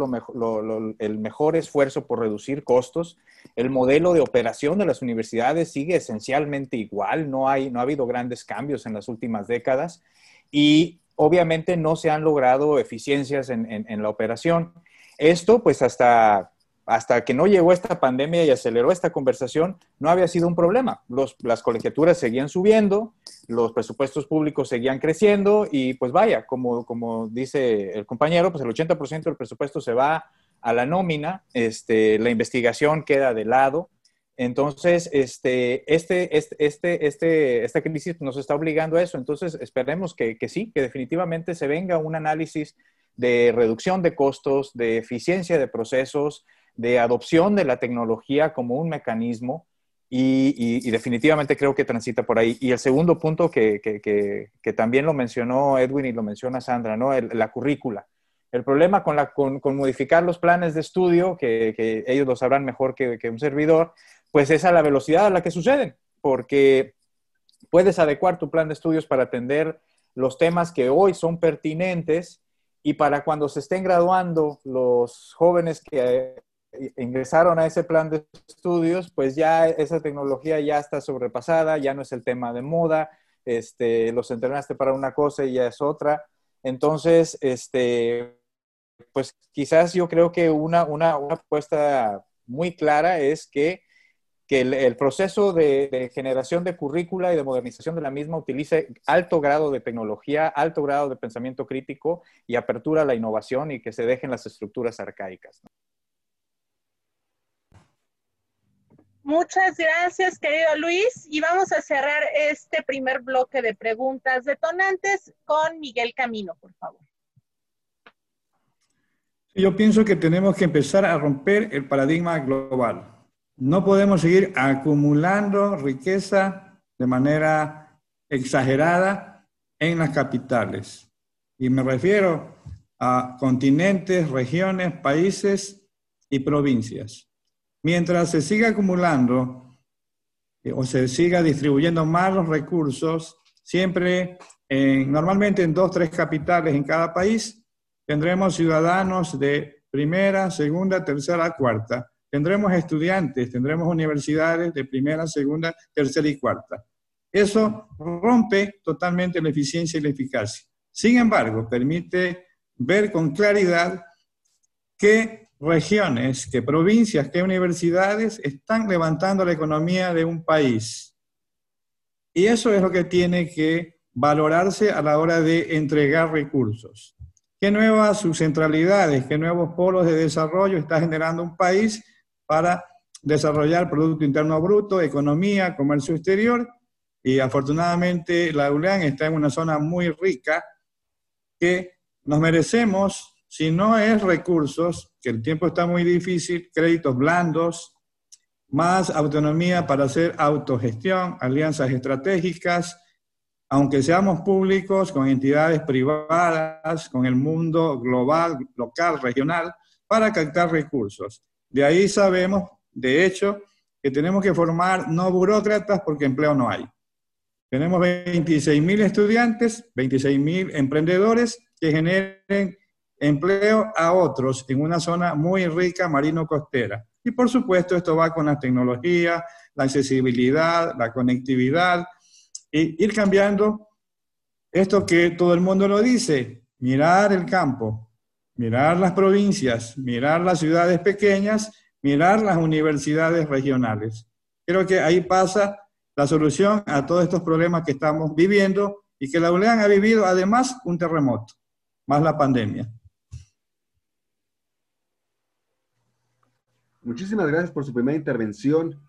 el mejor esfuerzo por reducir costos. El modelo de operación de las universidades sigue esencialmente igual. No, hay, no ha habido grandes cambios en las últimas décadas. Y obviamente no se han logrado eficiencias en, en la operación. Esto, pues hasta hasta que no llegó esta pandemia y aceleró esta conversación, no había sido un problema. las colegiaturas seguían subiendo, los presupuestos públicos seguían creciendo y pues vaya, como, como dice el compañero, pues el 80% del presupuesto se va a la nómina, este, la investigación queda de lado. Entonces, este, este, este, este, este esta crisis nos está obligando a eso. Entonces, esperemos que, que sí, que definitivamente se venga un análisis de reducción de costos, de eficiencia de procesos, de adopción de la tecnología como un mecanismo y, definitivamente creo que transita por ahí. Y el segundo punto que, también lo mencionó Edwin y lo menciona Sandra, ¿no? la currícula. El problema con, la, con, modificar los planes de estudio, que, ellos lo sabrán mejor que, un servidor, pues es a la velocidad a la que suceden, porque puedes adecuar tu plan de estudios para atender los temas que hoy son pertinentes y para cuando se estén graduando los jóvenes que ingresaron a ese plan de estudios, pues ya esa tecnología ya está sobrepasada, ya no es el tema de moda, este, los entrenaste para una cosa y ya es otra. Entonces, este, pues quizás yo creo que una, una, una apuesta muy clara es que, que el, proceso de, de, generación de currícula y de modernización de la misma utilice alto grado de tecnología, alto grado de pensamiento crítico y apertura a la innovación y que se dejen las estructuras arcaicas. Muchas gracias, querido Luis. Y vamos a cerrar este primer bloque de preguntas detonantes con Miguel Camino, por favor. Yo pienso que tenemos que empezar a romper el paradigma global. No podemos seguir acumulando riqueza de manera exagerada en las capitales. Y me refiero a continentes, regiones, países y provincias. Mientras se siga acumulando eh, o se siga distribuyendo más los recursos, siempre, normalmente en dos, tres capitales en cada país, tendremos ciudadanos de primera, segunda, tercera, cuarta. Tendremos estudiantes, tendremos universidades de primera, segunda, tercera y cuarta. Eso rompe totalmente la eficiencia y la eficacia. Sin embargo, permite ver con claridad qué regiones, qué provincias, qué universidades están levantando la economía de un país. Y eso es lo que tiene que valorarse a la hora de entregar recursos. ¿Qué nuevas subcentralidades, qué nuevos polos de desarrollo está generando un país para desarrollar Producto Interno Bruto, economía, comercio exterior? Y afortunadamente la ULAN está en una zona muy rica que nos merecemos, si no es recursos, que el tiempo está muy difícil, créditos blandos, más autonomía para hacer autogestión, alianzas estratégicas, aunque seamos públicos, con entidades privadas, con el mundo global, local, regional, para captar recursos. De ahí sabemos, de hecho, que tenemos que formar no burócratas porque empleo no hay. Tenemos 26.000 estudiantes, 26.000 emprendedores que generen empleo a otros en una zona muy rica marino-costera. Y por supuesto esto va con la tecnología, la accesibilidad, la conectividad, y ir cambiando esto que todo el mundo lo dice, mirar el campo, mirar las provincias, mirar las ciudades pequeñas, mirar las universidades regionales. Creo que ahí pasa la solución a todos estos problemas que estamos viviendo y que la ULEAN ha vivido además un terremoto, más la pandemia. Muchísimas gracias por su primera intervención.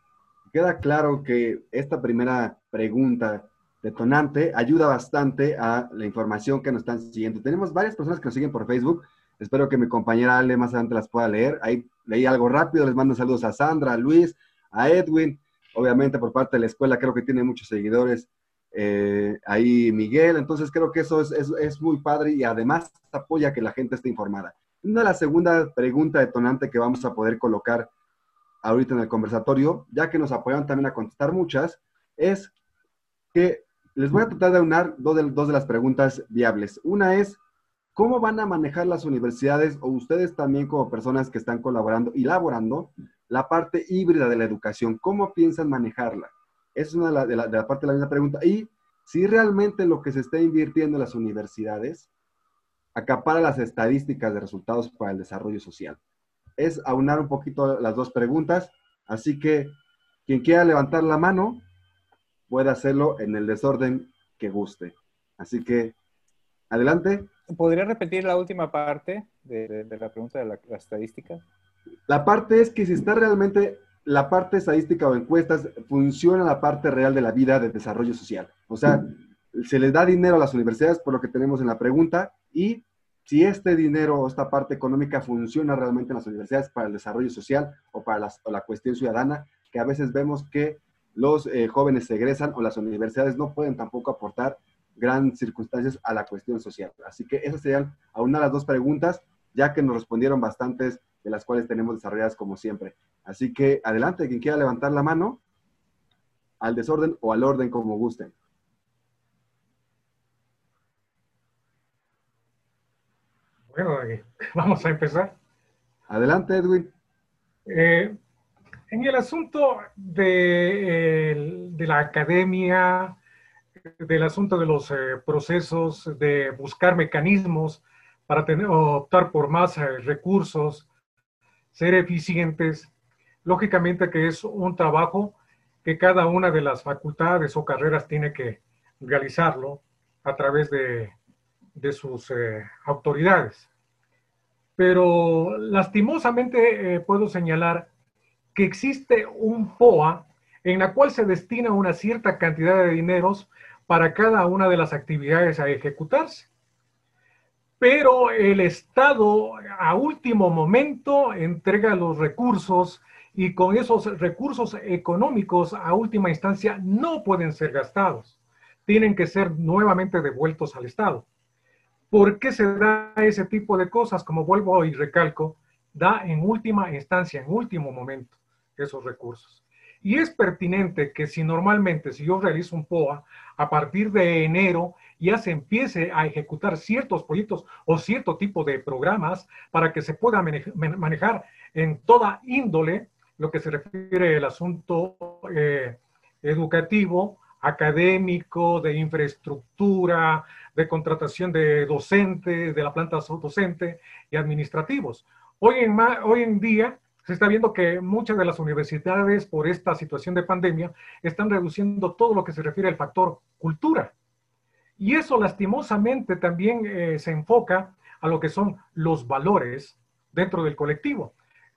Queda claro que esta primera pregunta detonante ayuda bastante a la información que nos están siguiendo. Tenemos varias personas que nos siguen por Facebook. Espero que mi compañera Ale más adelante las pueda leer. Ahí leí algo rápido. Les mando saludos a Sandra, a Luis, a Edwin. Obviamente por parte de la escuela creo que tiene muchos seguidores. Eh, ahí Miguel. Entonces creo que eso es, es, muy padre y además apoya que la gente esté informada. Una de la segunda pregunta detonante que vamos a poder colocar ahorita en el conversatorio, ya que nos apoyan también a contestar muchas, es que les voy a tratar de unar dos de, dos de las preguntas viables. Una es, ¿cómo van a manejar las universidades o ustedes también como personas que están colaborando y laborando la parte híbrida de la educación? ¿Cómo piensan manejarla? Esa es una de la, de la parte de la misma pregunta. Y si realmente lo que se está invirtiendo en las universidades acapara las estadísticas de resultados para el desarrollo social. Es aunar un poquito las dos preguntas, así que quien quiera levantar la mano, puede hacerlo en el desorden que guste. Así que, adelante. ¿Podría repetir la última parte de, la pregunta de la, estadística? La parte es que si está realmente la parte estadística o encuestas, funciona la parte real de la vida de desarrollo social. O sea, se les da dinero a las universidades por lo que tenemos en la pregunta y si este dinero o esta parte económica funciona realmente en las universidades para el desarrollo social o para la cuestión ciudadana, que a veces vemos que los eh, jóvenes se egresan o las universidades no pueden tampoco aportar grandes circunstancias a la cuestión social. Así que esas serían a una de las dos preguntas, ya que nos respondieron bastantes de las cuales tenemos desarrolladas como siempre. Así que adelante, quien quiera levantar la mano, al desorden o al orden como gusten. Bueno, vamos a empezar. Adelante, Edwin. Eh, en el asunto de, la academia, del asunto de los eh, procesos, de buscar mecanismos para tener, optar por más eh, recursos, ser eficientes, lógicamente que es un trabajo que cada una de las facultades o carreras tiene que realizarlo a través de, sus eh, autoridades. Pero lastimosamente puedo señalar que existe un POA en la cual se destina una cierta cantidad de dineros para cada una de las actividades a ejecutarse. Pero el Estado a último momento entrega los recursos y con esos recursos económicos a última instancia no pueden ser gastados. Tienen que ser nuevamente devueltos al Estado. ¿Por qué se da ese tipo de cosas? Como vuelvo y recalco, da en última instancia, en último momento esos recursos. Y es pertinente que si normalmente, si yo realizo un POA, a partir de enero ya se empiece a ejecutar ciertos proyectos o cierto tipo de programas para que se pueda manejar en toda índole lo que se refiere al asunto eh, educativo, académico, de infraestructura, de contratación de docentes, de la planta docente y administrativos Hoy en, hoy en día se está viendo que muchas de las universidades, por esta situación de pandemia, están reduciendo todo lo que se refiere al factor cultura. Y eso lastimosamente también eh, se enfoca a lo que son los valores dentro del colectivo.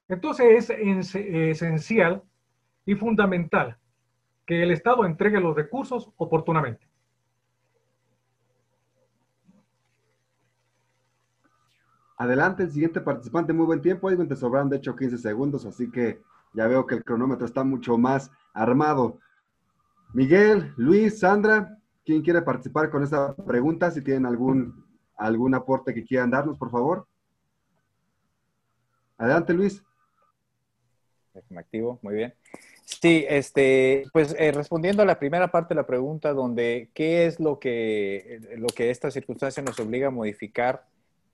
Entonces es esencial y fundamental que el Estado entregue los recursos oportunamente. Adelante, el siguiente participante, muy buen tiempo, ahí te sobran de hecho 15 segundos, así que ya veo que el cronómetro está mucho más armado. Miguel, Luis, Sandra, ¿quién quiere participar con esta pregunta? Si tienen algún, algún aporte que quieran darnos, por favor. Adelante, Luis. Me activo, muy bien. Sí, este, pues eh, respondiendo a la primera parte de la pregunta, donde qué es lo que, lo que esta circunstancia nos obliga a modificar,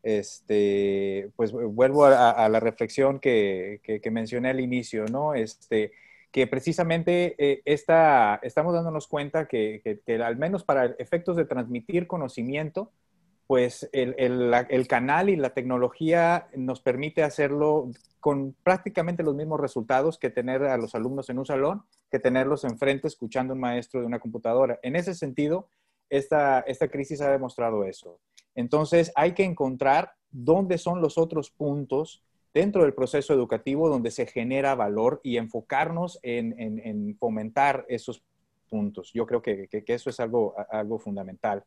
este, pues vuelvo a, la reflexión que, que, mencioné al inicio, ¿no? Este, que precisamente eh, estamos dándonos cuenta que, que, al menos para efectos de transmitir conocimiento, pues el, el, canal y la tecnología nos permite hacerlo con prácticamente los mismos resultados que tener a los alumnos en un salón, que tenerlos enfrente escuchando a un maestro de una computadora. En ese sentido, esta, esta crisis ha demostrado eso. Entonces, hay que encontrar dónde son los otros puntos dentro del proceso educativo donde se genera valor y enfocarnos en, en, fomentar esos puntos. Yo creo que, que, eso es algo, algo fundamental.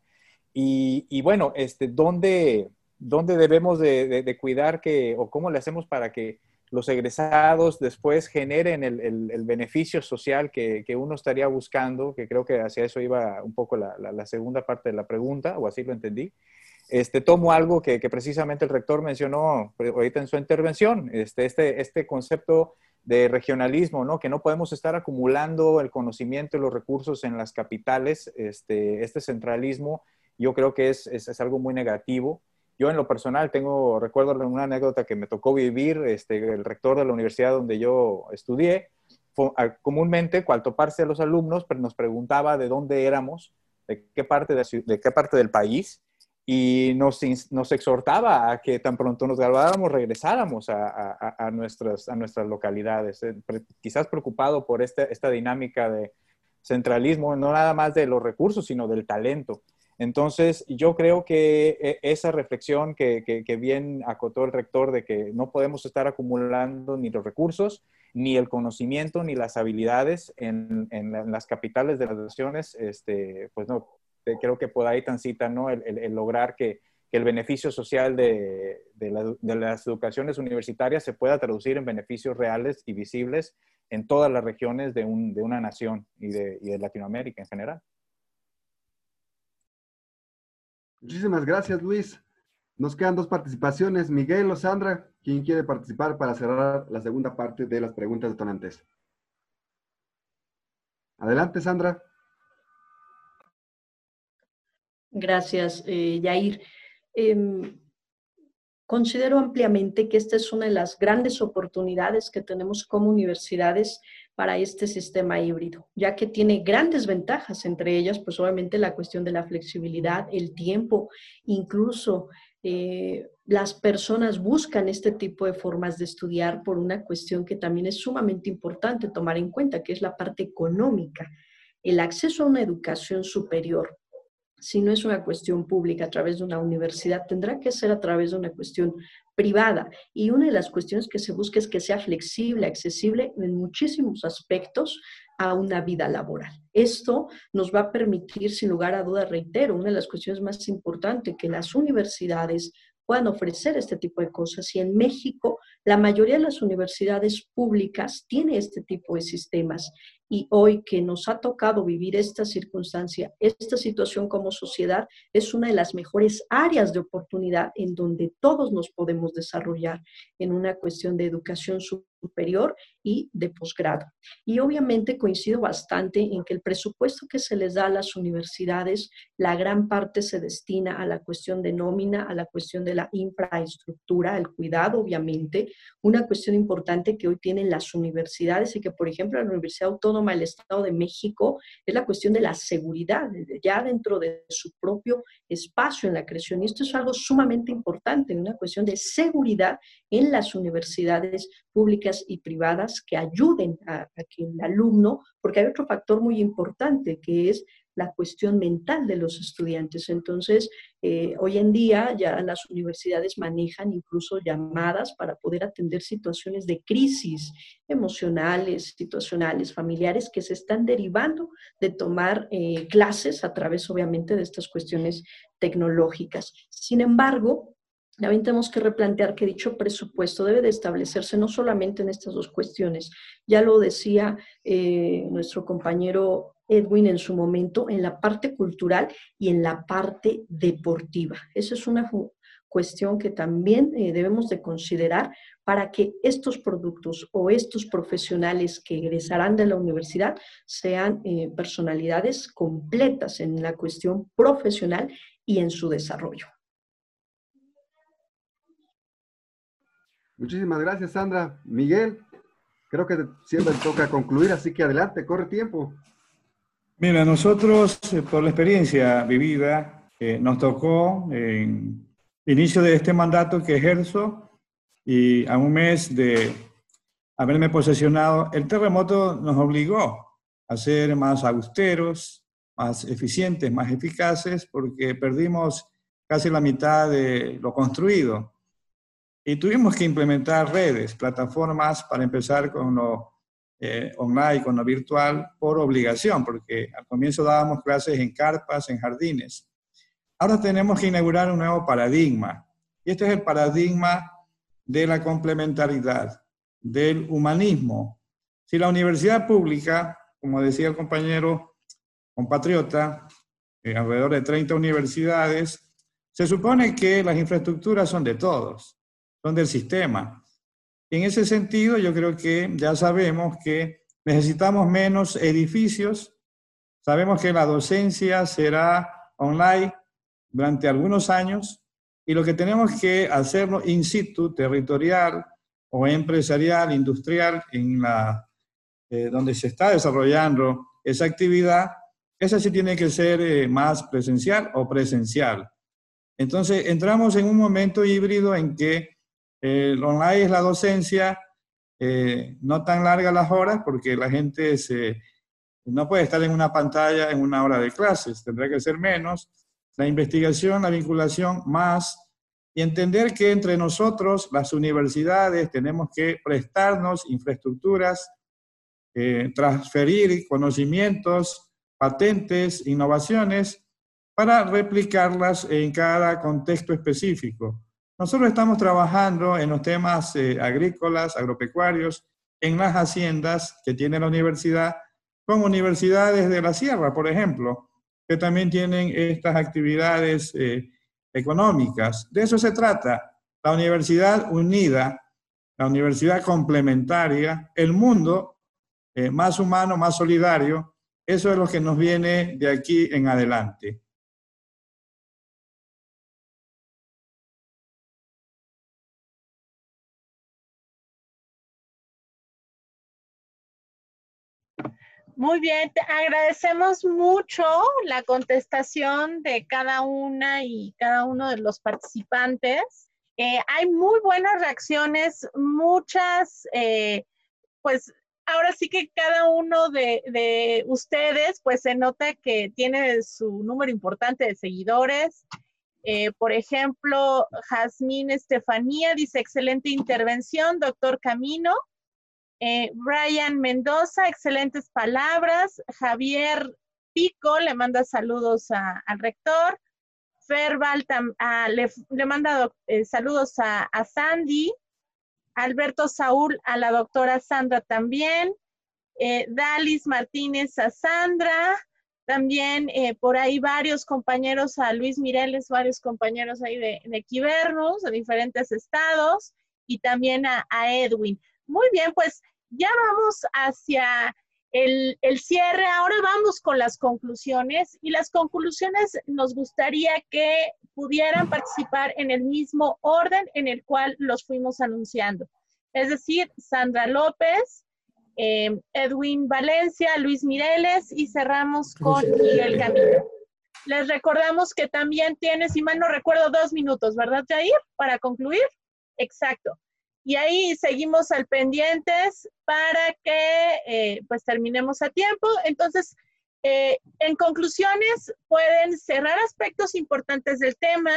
Y, bueno, este, ¿dónde, dónde debemos de, cuidar que, o cómo le hacemos para que los egresados después generen el, el, beneficio social que, que, uno estaría buscando, que creo que hacia eso iba un poco la, la, segunda parte de la pregunta, o así lo entendí. Este, tomo algo que, que, precisamente el rector mencionó ahorita en su intervención, este, este, este concepto de regionalismo, ¿no? que no podemos estar acumulando el conocimiento y los recursos en las capitales, este, este centralismo yo creo que es, es, algo muy negativo. Yo en lo personal tengo, recuerdo una anécdota que me tocó vivir, este, el rector de la universidad donde yo estudié, comúnmente, al toparse a los alumnos, nos preguntaba de dónde éramos, de qué parte, de, qué parte del país, y nos, nos, exhortaba a que tan pronto nos graduáramos regresáramos a, a, a, nuestras, a nuestras localidades, eh, quizás preocupado por este, esta dinámica de centralismo, no nada más de los recursos, sino del talento. Entonces, yo creo que eh, esa reflexión que, bien acotó el rector de que no podemos estar acumulando ni los recursos, ni el conocimiento, ni las habilidades en, las capitales de las naciones, este, pues no, eh, creo que por ahí transita ¿no? el, lograr que, el beneficio social de, las educaciones universitarias se pueda traducir en beneficios reales y visibles en todas las regiones de, una nación y de Latinoamérica en general. Muchísimas gracias, Luis. Nos quedan dos participaciones. Miguel o Sandra, ¿quién quiere participar para cerrar la segunda parte de las preguntas detonantes? Adelante, Sandra. Gracias, eh, Yair. Em, considero ampliamente que esta es una de las grandes oportunidades que tenemos como universidades para este sistema híbrido, ya que tiene grandes ventajas, entre ellas, pues obviamente la cuestión de la flexibilidad, el tiempo, incluso eh, las personas buscan este tipo de formas de estudiar por una cuestión que también es sumamente importante tomar en cuenta, que es la parte económica. El acceso a una educación superior si no es una cuestión pública a través de una universidad, tendrá que ser a través de una cuestión privada. Y una de las cuestiones que se busca es que sea flexible, accesible en muchísimos aspectos a una vida laboral. Esto nos va a permitir, sin lugar a dudas, reitero, una de las cuestiones más importantes, que las universidades puedan ofrecer este tipo de cosas. Y en México, la mayoría de las universidades públicas tiene este tipo de sistemas. Y hoy que nos ha tocado vivir esta circunstancia, esta situación como sociedad, es una de las mejores áreas de oportunidad en donde todos nos podemos desarrollar en una cuestión de educación superior superior y de posgrado. Y obviamente coincido bastante en que el presupuesto que se les da a las universidades, la gran parte se destina a la cuestión de nómina, a la cuestión de la infraestructura, el cuidado, obviamente. Una cuestión importante que hoy tienen las universidades y que, por ejemplo, la Universidad Autónoma del Estado de México es la cuestión de la seguridad, ya dentro de su propio espacio en la creación. Y esto es algo sumamente importante, una cuestión de seguridad en las universidades públicas y privadas que ayuden a, que el alumno, porque hay otro factor muy importante que es la cuestión mental de los estudiantes. Entonces, eh, hoy en día ya las universidades manejan incluso llamadas para poder atender situaciones de crisis emocionales, situacionales, familiares que se están derivando de tomar eh, clases a través, obviamente, de estas cuestiones tecnológicas. Sin embargo, también tenemos que replantear que dicho presupuesto debe de establecerse no solamente en estas dos cuestiones, ya lo decía eh, nuestro compañero Edwin en su momento, en la parte cultural y en la parte deportiva. Esa es una cuestión que también eh, debemos de considerar para que estos productos o estos profesionales que egresarán de la universidad sean eh, personalidades completas en la cuestión profesional y en su desarrollo. Muchísimas gracias, Sandra. Miguel, creo que siempre toca concluir, así que adelante, corre tiempo. Mira, nosotros, eh, por la experiencia vivida, eh, nos tocó en inicio de este mandato que ejerzo y a un mes de haberme posesionado, el terremoto nos obligó a ser más austeros, más eficientes, más eficaces, porque perdimos casi la mitad de lo construido. Y tuvimos que implementar redes, plataformas para empezar con lo eh, online, con lo virtual, por obligación, porque al comienzo dábamos clases en carpas, en jardines. Ahora tenemos que inaugurar un nuevo paradigma. Y este es el paradigma de la complementariedad, del humanismo. Si la universidad pública, como decía el compañero compatriota, eh, alrededor de 30 universidades, se supone que las infraestructuras son de todos son del sistema. En ese sentido, yo creo que ya sabemos que necesitamos menos edificios, sabemos que la docencia será online durante algunos años y lo que tenemos que hacerlo in situ, territorial o empresarial, industrial, en la, eh, donde se está desarrollando esa actividad, esa sí tiene que ser eh, más presencial o presencial. Entonces, entramos en un momento híbrido en que el online es la docencia, eh, no tan largas las horas porque la gente se, no puede estar en una pantalla en una hora de clases, tendrá que ser menos. La investigación, la vinculación más y entender que entre nosotros, las universidades, tenemos que prestarnos infraestructuras, eh, transferir conocimientos, patentes, innovaciones, para replicarlas en cada contexto específico. Nosotros estamos trabajando en los temas eh, agrícolas, agropecuarios, en las haciendas que tiene la universidad, con universidades de la sierra, por ejemplo, que también tienen estas actividades eh, económicas. De eso se trata, la universidad unida, la universidad complementaria, el mundo eh, más humano, más solidario, eso es lo que nos viene de aquí en adelante. Muy bien, te agradecemos mucho la contestación de cada una y cada uno de los participantes. Eh, hay muy buenas reacciones, muchas, eh, pues ahora sí que cada uno de, ustedes, pues se nota que tiene su número importante de seguidores. Eh, por ejemplo, Jazmín Estefanía dice, excelente intervención, doctor Camino. Eh, Brian Mendoza, excelentes palabras. Javier Pico le manda saludos al rector. Fer le, manda eh, saludos a, Sandy. Alberto Saúl a la doctora Sandra también. Eh, Dalis Martínez a Sandra. También por ahí varios compañeros, a Luis Mireles, varios compañeros ahí de, de de diferentes estados. Y también a Edwin. Muy bien, pues ya vamos hacia el, cierre. Ahora vamos con las conclusiones y las conclusiones nos gustaría que pudieran participar en el mismo orden en el cual los fuimos anunciando. Es decir, Sandra López, eh, Edwin Valencia, Luis Mireles y cerramos con Miguel Camilo. Les recordamos que también tiene, si mal no recuerdo, dos minutos, ¿verdad, Jair? Para concluir. Exacto y ahí seguimos al pendientes para que eh, pues terminemos a tiempo. Entonces, eh, en conclusiones, pueden cerrar aspectos importantes del tema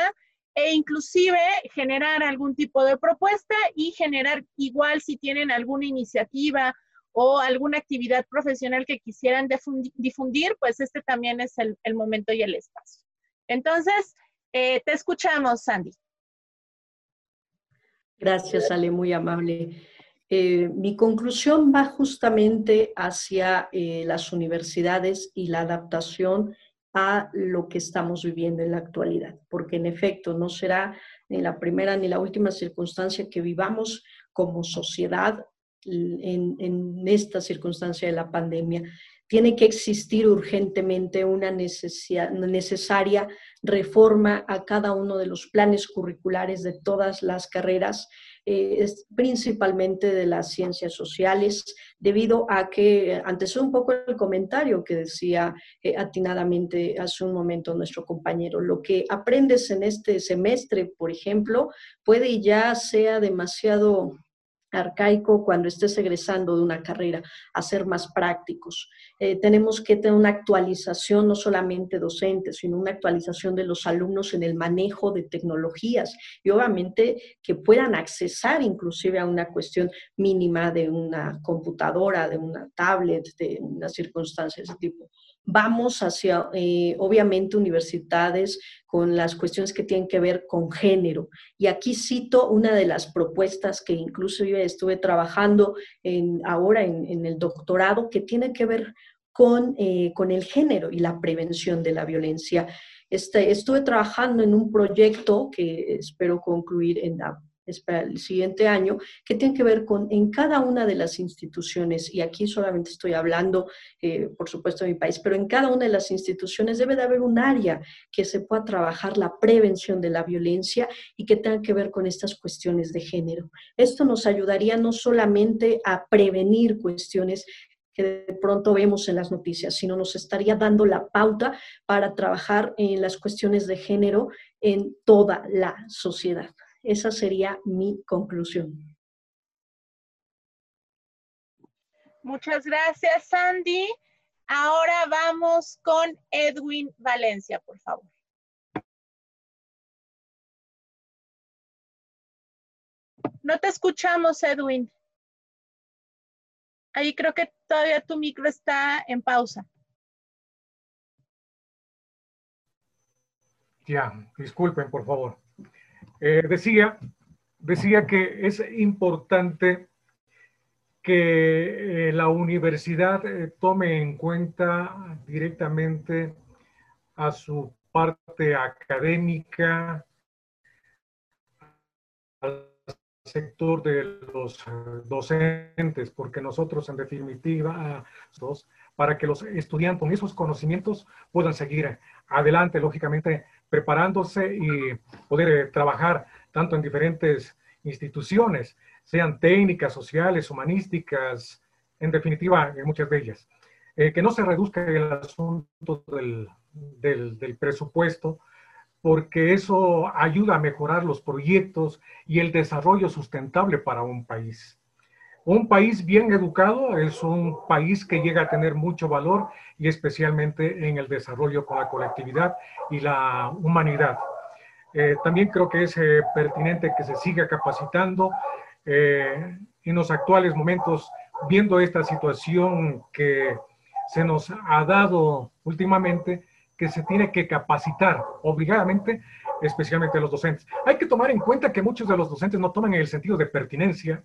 e inclusive generar algún tipo de propuesta y generar igual si tienen alguna iniciativa o alguna actividad profesional que quisieran difundir, pues este también es el, momento y el espacio. Entonces, eh, te escuchamos, Sandy. Gracias, Ale, muy amable. Eh, mi conclusión va justamente hacia eh, las universidades y la adaptación a lo que estamos viviendo en la actualidad, porque en efecto no será ni la primera ni la última circunstancia que vivamos como sociedad en, en esta circunstancia de la pandemia tiene que existir urgentemente una necesaria reforma a cada uno de los planes curriculares de todas las carreras, eh, principalmente de las ciencias sociales, debido a que, antes un poco el comentario que decía eh, atinadamente hace un momento nuestro compañero, lo que aprendes en este semestre, por ejemplo, puede ya sea demasiado arcaico cuando estés egresando de una carrera, a ser más prácticos. Eh, tenemos que tener una actualización no solamente docente, sino una actualización de los alumnos en el manejo de tecnologías y obviamente que puedan accesar inclusive a una cuestión mínima de una computadora, de una tablet, de una circunstancia de ese tipo vamos hacia, eh, obviamente, universidades con las cuestiones que tienen que ver con género. Y aquí cito una de las propuestas que incluso yo estuve trabajando ahora en, el doctorado, que tiene que ver con, eh, con el género y la prevención de la violencia. Este, estuve trabajando en un proyecto que espero concluir en la es para el siguiente año, que tiene que ver con en cada una de las instituciones, y aquí solamente estoy hablando, eh, por supuesto, de mi país, pero en cada una de las instituciones debe de haber un área que se pueda trabajar la prevención de la violencia y que tenga que ver con estas cuestiones de género. Esto nos ayudaría no solamente a prevenir cuestiones que de pronto vemos en las noticias, sino nos estaría dando la pauta para trabajar en las cuestiones de género en toda la sociedad. Esa sería mi conclusión. Muchas gracias, Sandy. Ahora vamos con Edwin Valencia, por favor. No te escuchamos, Edwin. Ahí creo que todavía tu micro está en pausa. Ya, disculpen, por favor. Eh, decía, decía que es importante que eh, la universidad eh, tome en cuenta directamente a su parte académica, al sector de los docentes, porque nosotros en definitiva, para que los estudiantes con esos conocimientos puedan seguir adelante, lógicamente preparándose y poder eh, trabajar tanto en diferentes instituciones, sean técnicas, sociales, humanísticas, en definitiva, en muchas de ellas. Eh, que no se reduzca el asunto del, del, presupuesto, porque eso ayuda a mejorar los proyectos y el desarrollo sustentable para un país. Un país bien educado es un país que llega a tener mucho valor y especialmente en el desarrollo con la colectividad y la humanidad. Eh, también creo que es eh, pertinente que se siga capacitando eh, en los actuales momentos, viendo esta situación que se nos ha dado últimamente, que se tiene que capacitar obligadamente, especialmente los docentes. Hay que tomar en cuenta que muchos de los docentes no toman el sentido de pertinencia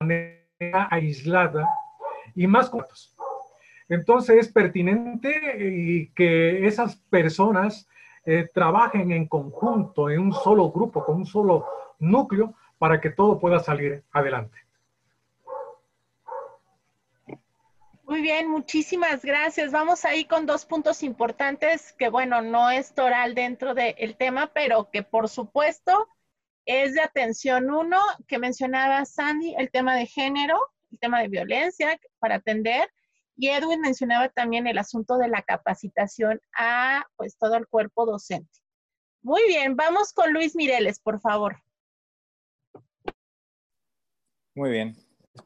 manera aislada y más cortos. Entonces es pertinente y que esas personas eh, trabajen en conjunto, en un solo grupo, con un solo núcleo, para que todo pueda salir adelante. Muy bien, muchísimas gracias. Vamos ahí con dos puntos importantes que, bueno, no es toral dentro del tema, pero que por supuesto es de atención. Uno, que mencionaba Sandy, el tema de género, el tema de violencia para atender. Y Edwin mencionaba también el asunto de la capacitación a pues todo el cuerpo docente. Muy bien, vamos con Luis Mireles, por favor. Muy bien.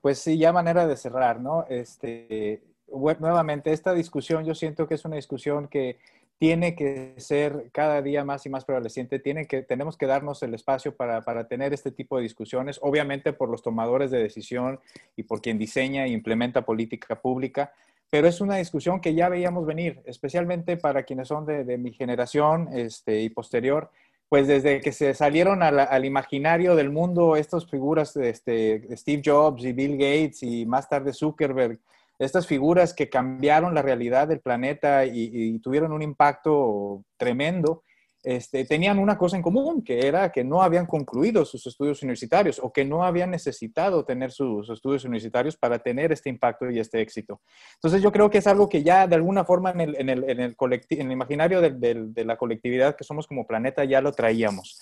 Pues sí, ya manera de cerrar, ¿no? Este, nuevamente, esta discusión yo siento que es una discusión que tiene que ser cada día más y más prevaleciente. Tenemos que darnos el espacio para, para, tener este tipo de discusiones, obviamente por los tomadores de decisión y por quien diseña e implementa política pública, pero es una discusión que ya veíamos venir, especialmente para quienes son de, mi generación este, y posterior pues desde que se salieron al, imaginario del mundo estas figuras este, Steve Jobs y Bill Gates y más tarde Zuckerberg, estas figuras que cambiaron la realidad del planeta y tuvieron un impacto tremendo, este, tenían una cosa en común, que era que no habían concluido sus estudios universitarios o que no habían necesitado tener sus estudios universitarios para tener este impacto y este éxito. Entonces yo creo que es algo que ya de alguna forma en el, imaginario de, de, la colectividad que somos como planeta ya lo traíamos.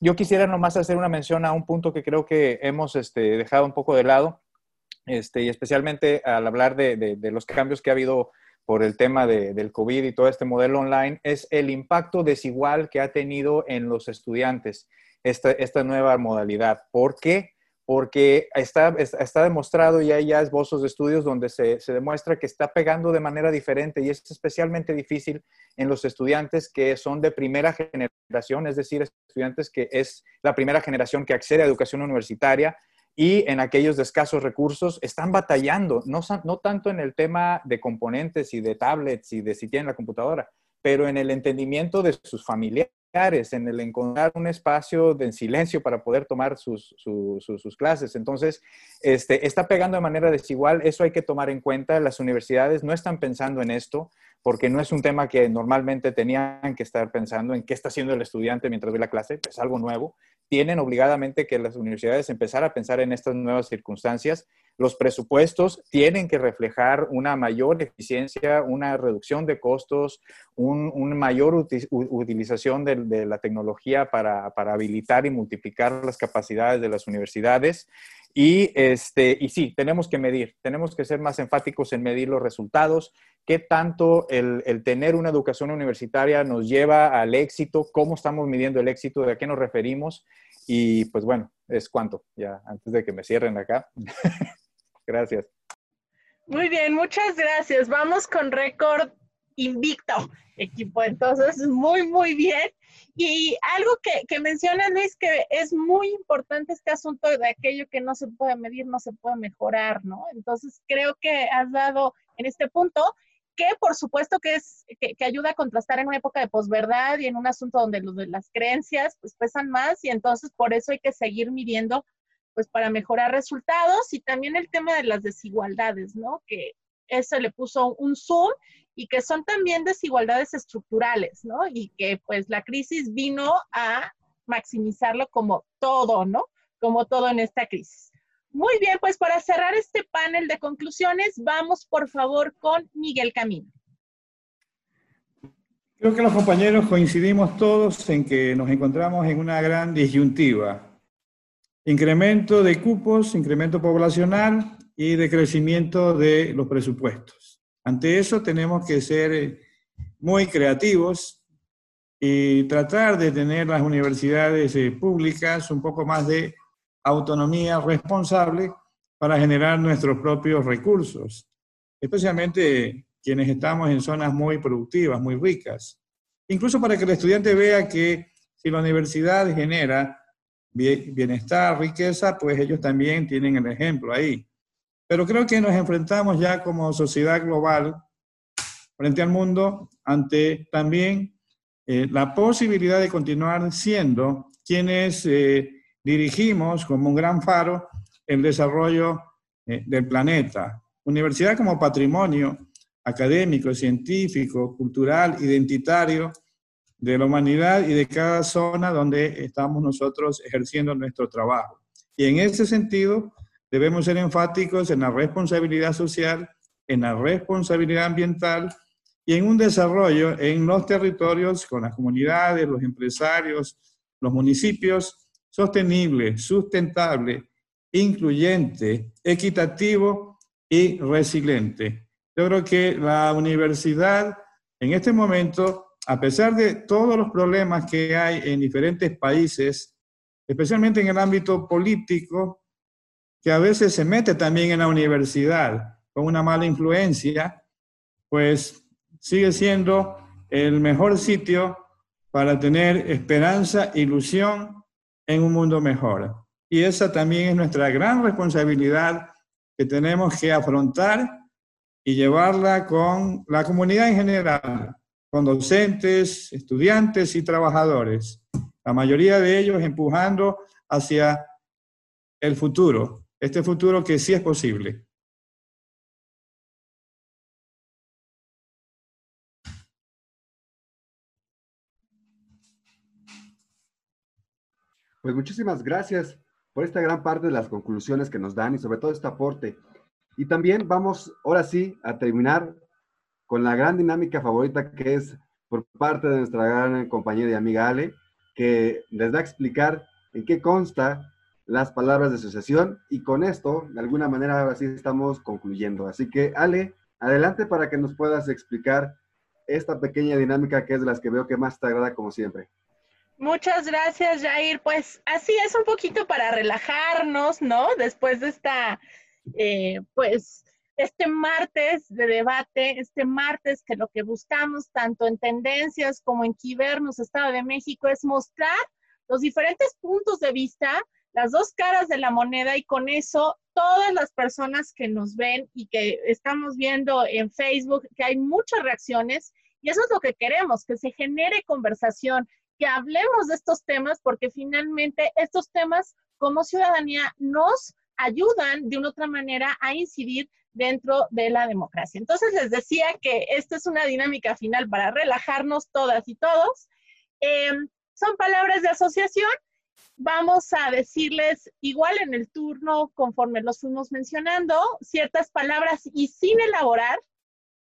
Yo quisiera nomás hacer una mención a un punto que creo que hemos este, dejado un poco de lado, este, y especialmente al hablar de, los cambios que ha habido por el tema de, del COVID y todo este modelo online, es el impacto desigual que ha tenido en los estudiantes esta, esta nueva modalidad. ¿Por qué? Porque está, está demostrado y hay ya esbozos de estudios donde se, se demuestra que está pegando de manera diferente y es especialmente difícil en los estudiantes que son de primera generación, es decir, estudiantes que es la primera generación que accede a educación universitaria, y en aquellos escasos recursos están batallando, no, no tanto en el tema de componentes y de tablets y de si tienen la computadora, pero en el entendimiento de sus familiares en el encontrar un espacio de silencio para poder tomar sus, sus, clases. Entonces, este, está pegando de manera desigual, eso hay que tomar en cuenta. Las universidades no están pensando en esto porque no es un tema que normalmente tenían que estar pensando en qué está haciendo el estudiante mientras ve la clase, es algo nuevo tienen obligadamente que las universidades empezar a pensar en estas nuevas circunstancias. Los presupuestos tienen que reflejar una mayor eficiencia, una reducción de costos, una un mayor utilización de, la tecnología para, para, habilitar y multiplicar las capacidades de las universidades. Y, este, y sí, tenemos que medir, tenemos que ser más enfáticos en medir los resultados, qué tanto el, el, tener una educación universitaria nos lleva al éxito, cómo estamos midiendo el éxito, de a qué nos referimos. Y pues bueno, es cuanto, ya antes de que me cierren acá. gracias. Muy bien, muchas gracias. Vamos con récord invicto, equipo. Entonces, muy, muy bien. Y algo que, que menciona Luis, que es muy importante este asunto de aquello que no se puede medir, no se puede mejorar, ¿no? Entonces, creo que has dado en este punto que por supuesto que es que, ayuda a contrastar en una época de posverdad y en un asunto donde las creencias pues pesan más y entonces por eso hay que seguir midiendo pues para mejorar resultados y también el tema de las desigualdades, ¿no? Que eso le puso un zoom y que son también desigualdades estructurales, ¿no? Y que pues la crisis vino a maximizarlo como todo, ¿no? Como todo en esta crisis. Muy bien, pues para cerrar este panel de conclusiones, vamos por favor con Miguel Camino. Creo que los compañeros coincidimos todos en que nos encontramos en una gran disyuntiva. Incremento de cupos, incremento poblacional y de crecimiento de los presupuestos. Ante eso tenemos que ser muy creativos y tratar de tener las universidades eh, públicas un poco más de autonomía responsable para generar nuestros propios recursos, especialmente quienes estamos en zonas muy productivas, muy ricas. Incluso para que el estudiante vea que si la universidad genera bienestar, riqueza, pues ellos también tienen el ejemplo ahí. Pero creo que nos enfrentamos ya como sociedad global frente al mundo ante también eh, la posibilidad de continuar siendo quienes eh, dirigimos como un gran faro el desarrollo eh, del planeta. Universidad como patrimonio académico, científico, cultural, identitario de la humanidad y de cada zona donde estamos nosotros ejerciendo nuestro trabajo. Y en ese sentido, debemos ser enfáticos en la responsabilidad social, en la responsabilidad ambiental y en un desarrollo en los territorios con las comunidades, los empresarios, los municipios, sostenible, sustentable, incluyente, equitativo y resiliente. Yo creo que la universidad en este momento a pesar de todos los problemas que hay en diferentes países, especialmente en el ámbito político, que a veces se mete también en la universidad con una mala influencia, pues sigue siendo el mejor sitio para tener esperanza, ilusión en un mundo mejor. Y esa también es nuestra gran responsabilidad que tenemos que afrontar y llevarla con la comunidad en general, con docentes, estudiantes y trabajadores, la mayoría de ellos empujando hacia el futuro, este futuro que sí es posible. Pues muchísimas gracias por esta gran parte de las conclusiones que nos dan y sobre todo este aporte. Y también vamos ahora sí a terminar con la gran dinámica favorita que es por parte de nuestra gran compañera y amiga Ale, que les va a explicar en qué consta las palabras de asociación y con esto, de alguna manera, ahora sí estamos concluyendo. Así que, Ale, adelante para que nos puedas explicar esta pequeña dinámica que es de las que veo que más te agrada como siempre. Muchas gracias, Jair. Pues así es un poquito para relajarnos, ¿no? Después de esta, eh, pues, este martes de debate, este martes que lo que buscamos tanto en tendencias como en Quibernos, Estado de México, es mostrar los diferentes puntos de vista, las dos caras de la moneda y con eso todas las personas que nos ven y que estamos viendo en Facebook que hay muchas reacciones y eso es lo que queremos, que se genere conversación, que hablemos de estos temas porque finalmente estos temas como ciudadanía nos ayudan de una otra manera a incidir dentro de la democracia. Entonces les decía que esta es una dinámica final para relajarnos todas y todos. Em, son palabras de asociación. Vamos a decirles igual en el turno, conforme los fuimos mencionando, ciertas palabras y sin elaborar.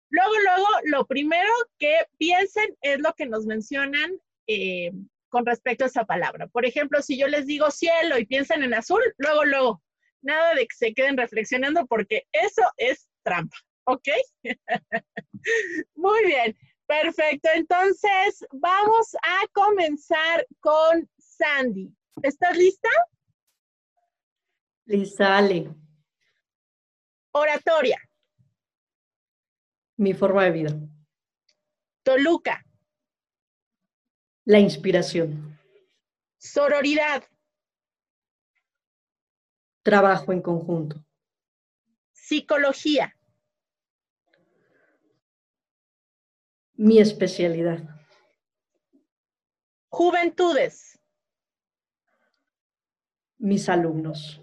Luego, luego, lo primero que piensen es lo que nos mencionan eh, con respecto a esa palabra. Por ejemplo, si yo les digo cielo y piensan en azul, luego, luego, nada de que se queden reflexionando porque eso es trampa, ¿ok? Muy bien, perfecto. Entonces, vamos a comenzar con Sandy. ¿Estás lista? Lista, Ale. Oratoria. Mi forma de vida. Toluca. La inspiración. Sororidad. Trabajo en conjunto. Psicología. Mi especialidad. Juventudes. Mis alumnos.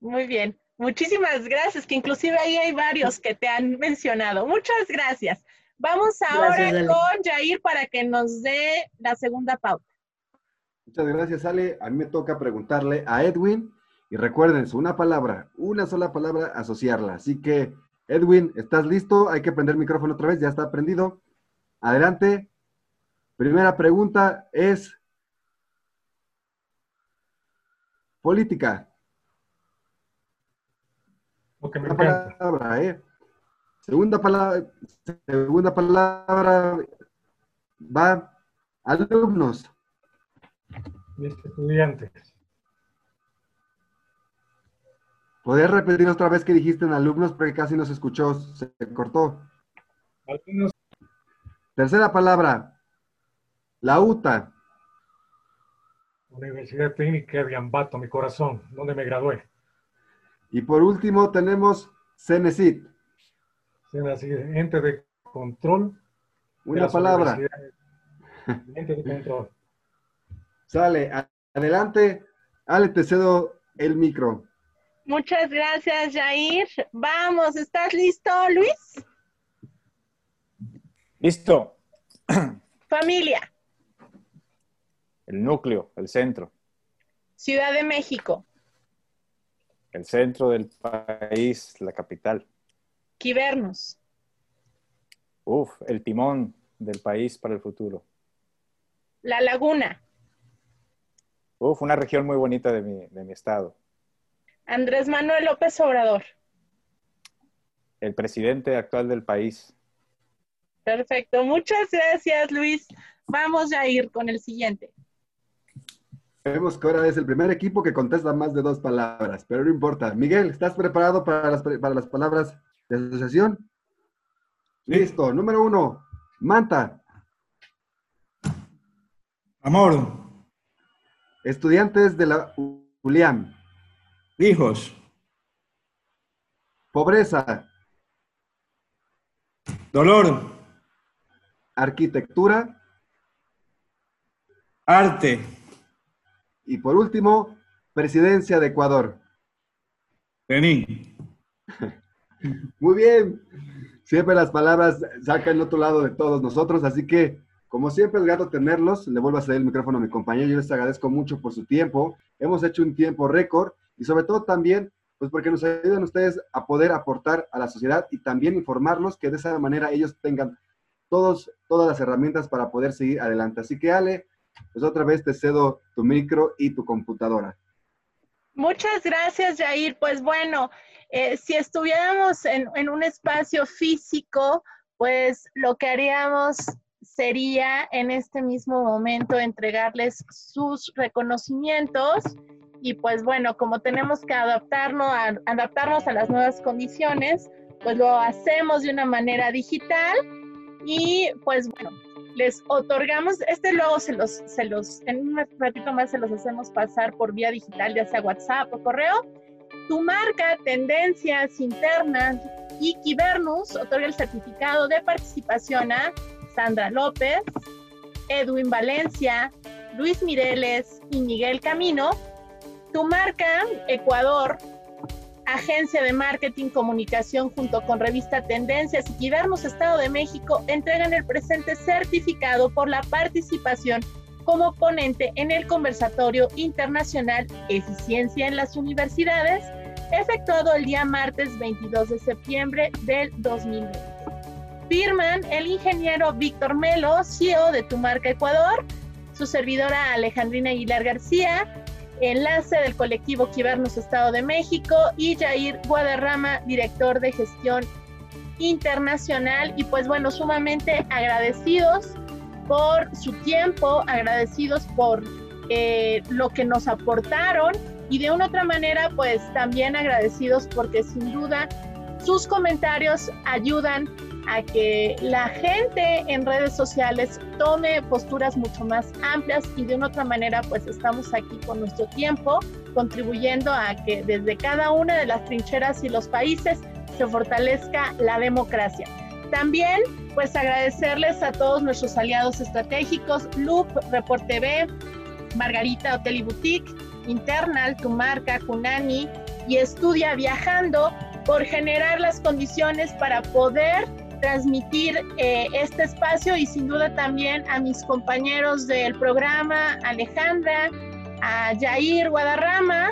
Muy bien. Muchísimas gracias, que inclusive ahí hay varios que te han mencionado. Muchas gracias. Vamos ahora con Jair para que nos dé la segunda pauta. Muchas gracias, Ale. A mí me toca preguntarle a Edwin y recuerden, una palabra, una sola palabra, asociarla. Así que, Edwin, ¿estás listo? Hay que prender el micrófono otra vez, ya está prendido. Adelante. Primera pregunta es política. Una palabra, ¿eh? Segunda palabra, segunda palabra va alumnos. Mis estudiantes. ¿Podrías repetir otra vez que dijiste en alumnos? Porque casi no se escuchó, se cortó. Tercera palabra, la UTA. Universidad Técnica de Ambato, mi corazón, donde me gradué. Y por último tenemos CENESIT. CENESIT, ente de control. Una palabra. Ente de control. Sale, adelante. Ale, te cedo el micro. Muchas gracias, Jair. Vamos, ¿estás listo, Luis? Listo. Familia. El núcleo, el centro. Ciudad de México. El centro del país, la capital. Quibernos. Uf, el timón del país para el futuro. La Laguna. Uf, una región muy bonita de mi, de mi estado. Andrés Manuel López Obrador. El presidente actual del país. Perfecto. Muchas gracias, Luis. Vamos a ir con el siguiente. Vemos que ahora es el primer equipo que contesta más de dos palabras, pero no importa. Miguel, ¿estás preparado para las, para las palabras de asociación? Listo. Número uno, Manta. Amor. Estudiantes de la Julián. Hijos. Pobreza. Dolor. Arquitectura. Arte. Y por último, presidencia de Ecuador. Vení. Muy bien. Siempre las palabras sacan el otro lado de todos nosotros, así que como siempre es grato tenerlos. Le vuelvo a ceder el micrófono a mi compañero. Yo les agradezco mucho por su tiempo. Hemos hecho un tiempo récord y sobre todo también, pues porque nos ayudan ustedes a poder aportar a la sociedad y también informarlos que de esa manera ellos tengan todos, todas las herramientas para poder seguir adelante. Así que Ale, pues otra vez te cedo tu micro y tu computadora. Muchas gracias, Jair. Pues bueno, eh, si estuviéramos en, en, un espacio físico, pues lo que haríamos sería en este mismo momento entregarles sus reconocimientos y pues bueno, como tenemos que adaptarnos a, adaptarnos a las nuevas condiciones, pues lo hacemos de una manera digital y pues bueno, les otorgamos, este luego se los, se los, en un ratito más se los hacemos pasar por vía digital, ya sea WhatsApp o correo. Tu marca, tendencias internas y Kibernus otorga el certificado de participación a Sandra López, Edwin Valencia, Luis Mireles y Miguel Camino. Tu marca, Ecuador, Agencia de Marketing Comunicación junto con Revista Tendencias y Quibernos Estado de México entregan el presente certificado por la participación como ponente en el conversatorio internacional Eficiencia en las Universidades, efectuado el día martes 22 de septiembre del 2020. Firman el ingeniero Víctor Melo, CEO de Tu Marca Ecuador, su servidora Alejandrina Aguilar García, enlace del colectivo Quibernos Estado de México y Jair Guadarrama, director de gestión internacional. Y pues bueno, sumamente agradecidos por su tiempo, agradecidos por eh, lo que nos aportaron y de una otra manera pues también agradecidos porque sin duda sus comentarios ayudan a que la gente en redes sociales tome posturas mucho más amplias y de una otra manera pues estamos aquí con nuestro tiempo contribuyendo a que desde cada una de las trincheras y los países se fortalezca la democracia. También pues agradecerles a todos nuestros aliados estratégicos, Loop, Report TV, Margarita Hotel y Boutique, Internal, Tu Marca, Kunani y Estudia Viajando por generar las condiciones para poder transmitir eh, este espacio y sin duda también a mis compañeros del programa, Alejandra, a Jair Guadarrama,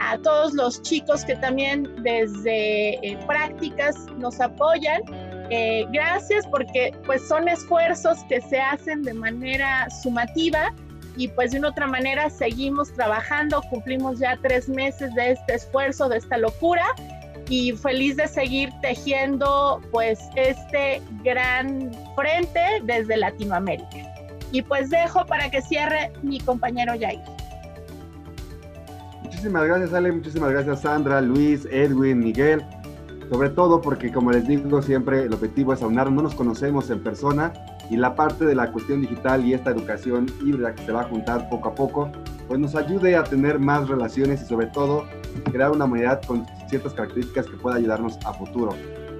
a todos los chicos que también desde eh, prácticas nos apoyan. Eh, gracias porque pues son esfuerzos que se hacen de manera sumativa y pues de una otra manera seguimos trabajando, cumplimos ya tres meses de este esfuerzo, de esta locura y feliz de seguir tejiendo pues este gran frente desde Latinoamérica. Y pues dejo para que cierre mi compañero Jair. Muchísimas gracias Ale, muchísimas gracias Sandra, Luis, Edwin, Miguel. Sobre todo porque como les digo siempre el objetivo es aunar, no nos conocemos en persona y la parte de la cuestión digital y esta educación híbrida que se va a juntar poco a poco, pues nos ayude a tener más relaciones y sobre todo crear una humanidad con ciertas características que pueda ayudarnos a futuro.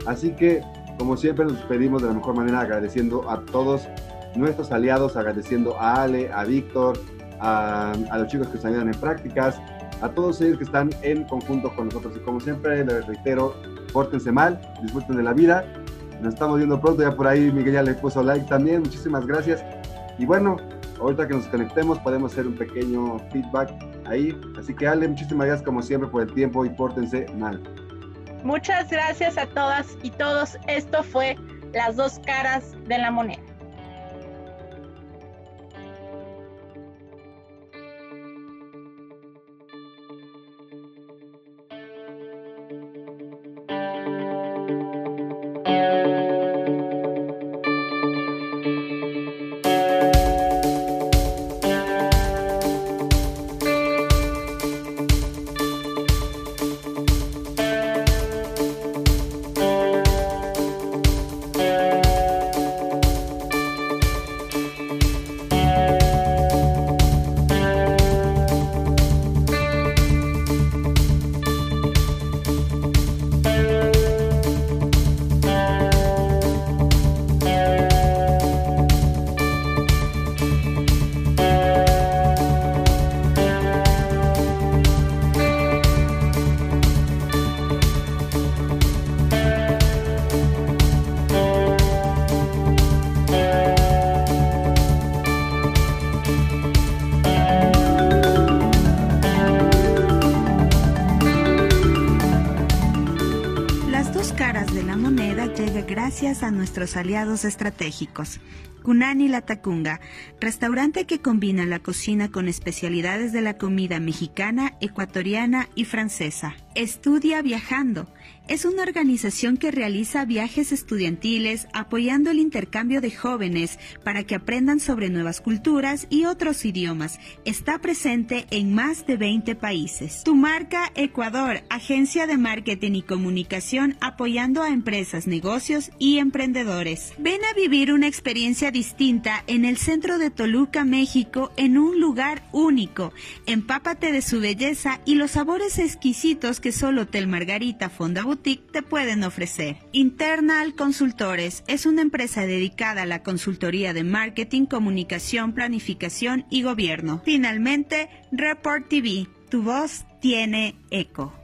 Así que, como siempre, nos despedimos de la mejor manera agradeciendo a todos nuestros aliados, agradeciendo a Ale, a Víctor, a, a, los chicos que nos ayudan en prácticas, a todos ellos que están en conjunto con nosotros. Y como siempre, les reitero, pórtense mal, disfruten de la vida. Nos estamos viendo pronto, ya por ahí Miguel ya le puso like también, muchísimas gracias. Y bueno, ahorita que nos conectemos podemos hacer un pequeño feedback ahí. Así que Ale, muchísimas gracias como siempre por el tiempo y pórtense mal. Muchas gracias a todas y todos. Esto fue las dos caras de la moneda. A nuestros aliados estratégicos. Kunani La Tacunga, restaurante que combina la cocina con especialidades de la comida mexicana, ecuatoriana y francesa. Estudia viajando es una organización que realiza viajes estudiantiles apoyando el intercambio de jóvenes para que aprendan sobre nuevas culturas y otros idiomas. Está presente en más de 20 países. Tu marca Ecuador, agencia de marketing y comunicación apoyando a empresas, negocios y emprendedores. Ven a vivir una experiencia distinta en el centro de Toluca, México, en un lugar único. Empápate de su belleza y los sabores exquisitos que solo Hotel Margarita Fonda te pueden ofrecer. Internal Consultores es una empresa dedicada a la consultoría de marketing, comunicación, planificación y gobierno. Finalmente, Report TV, tu voz tiene eco.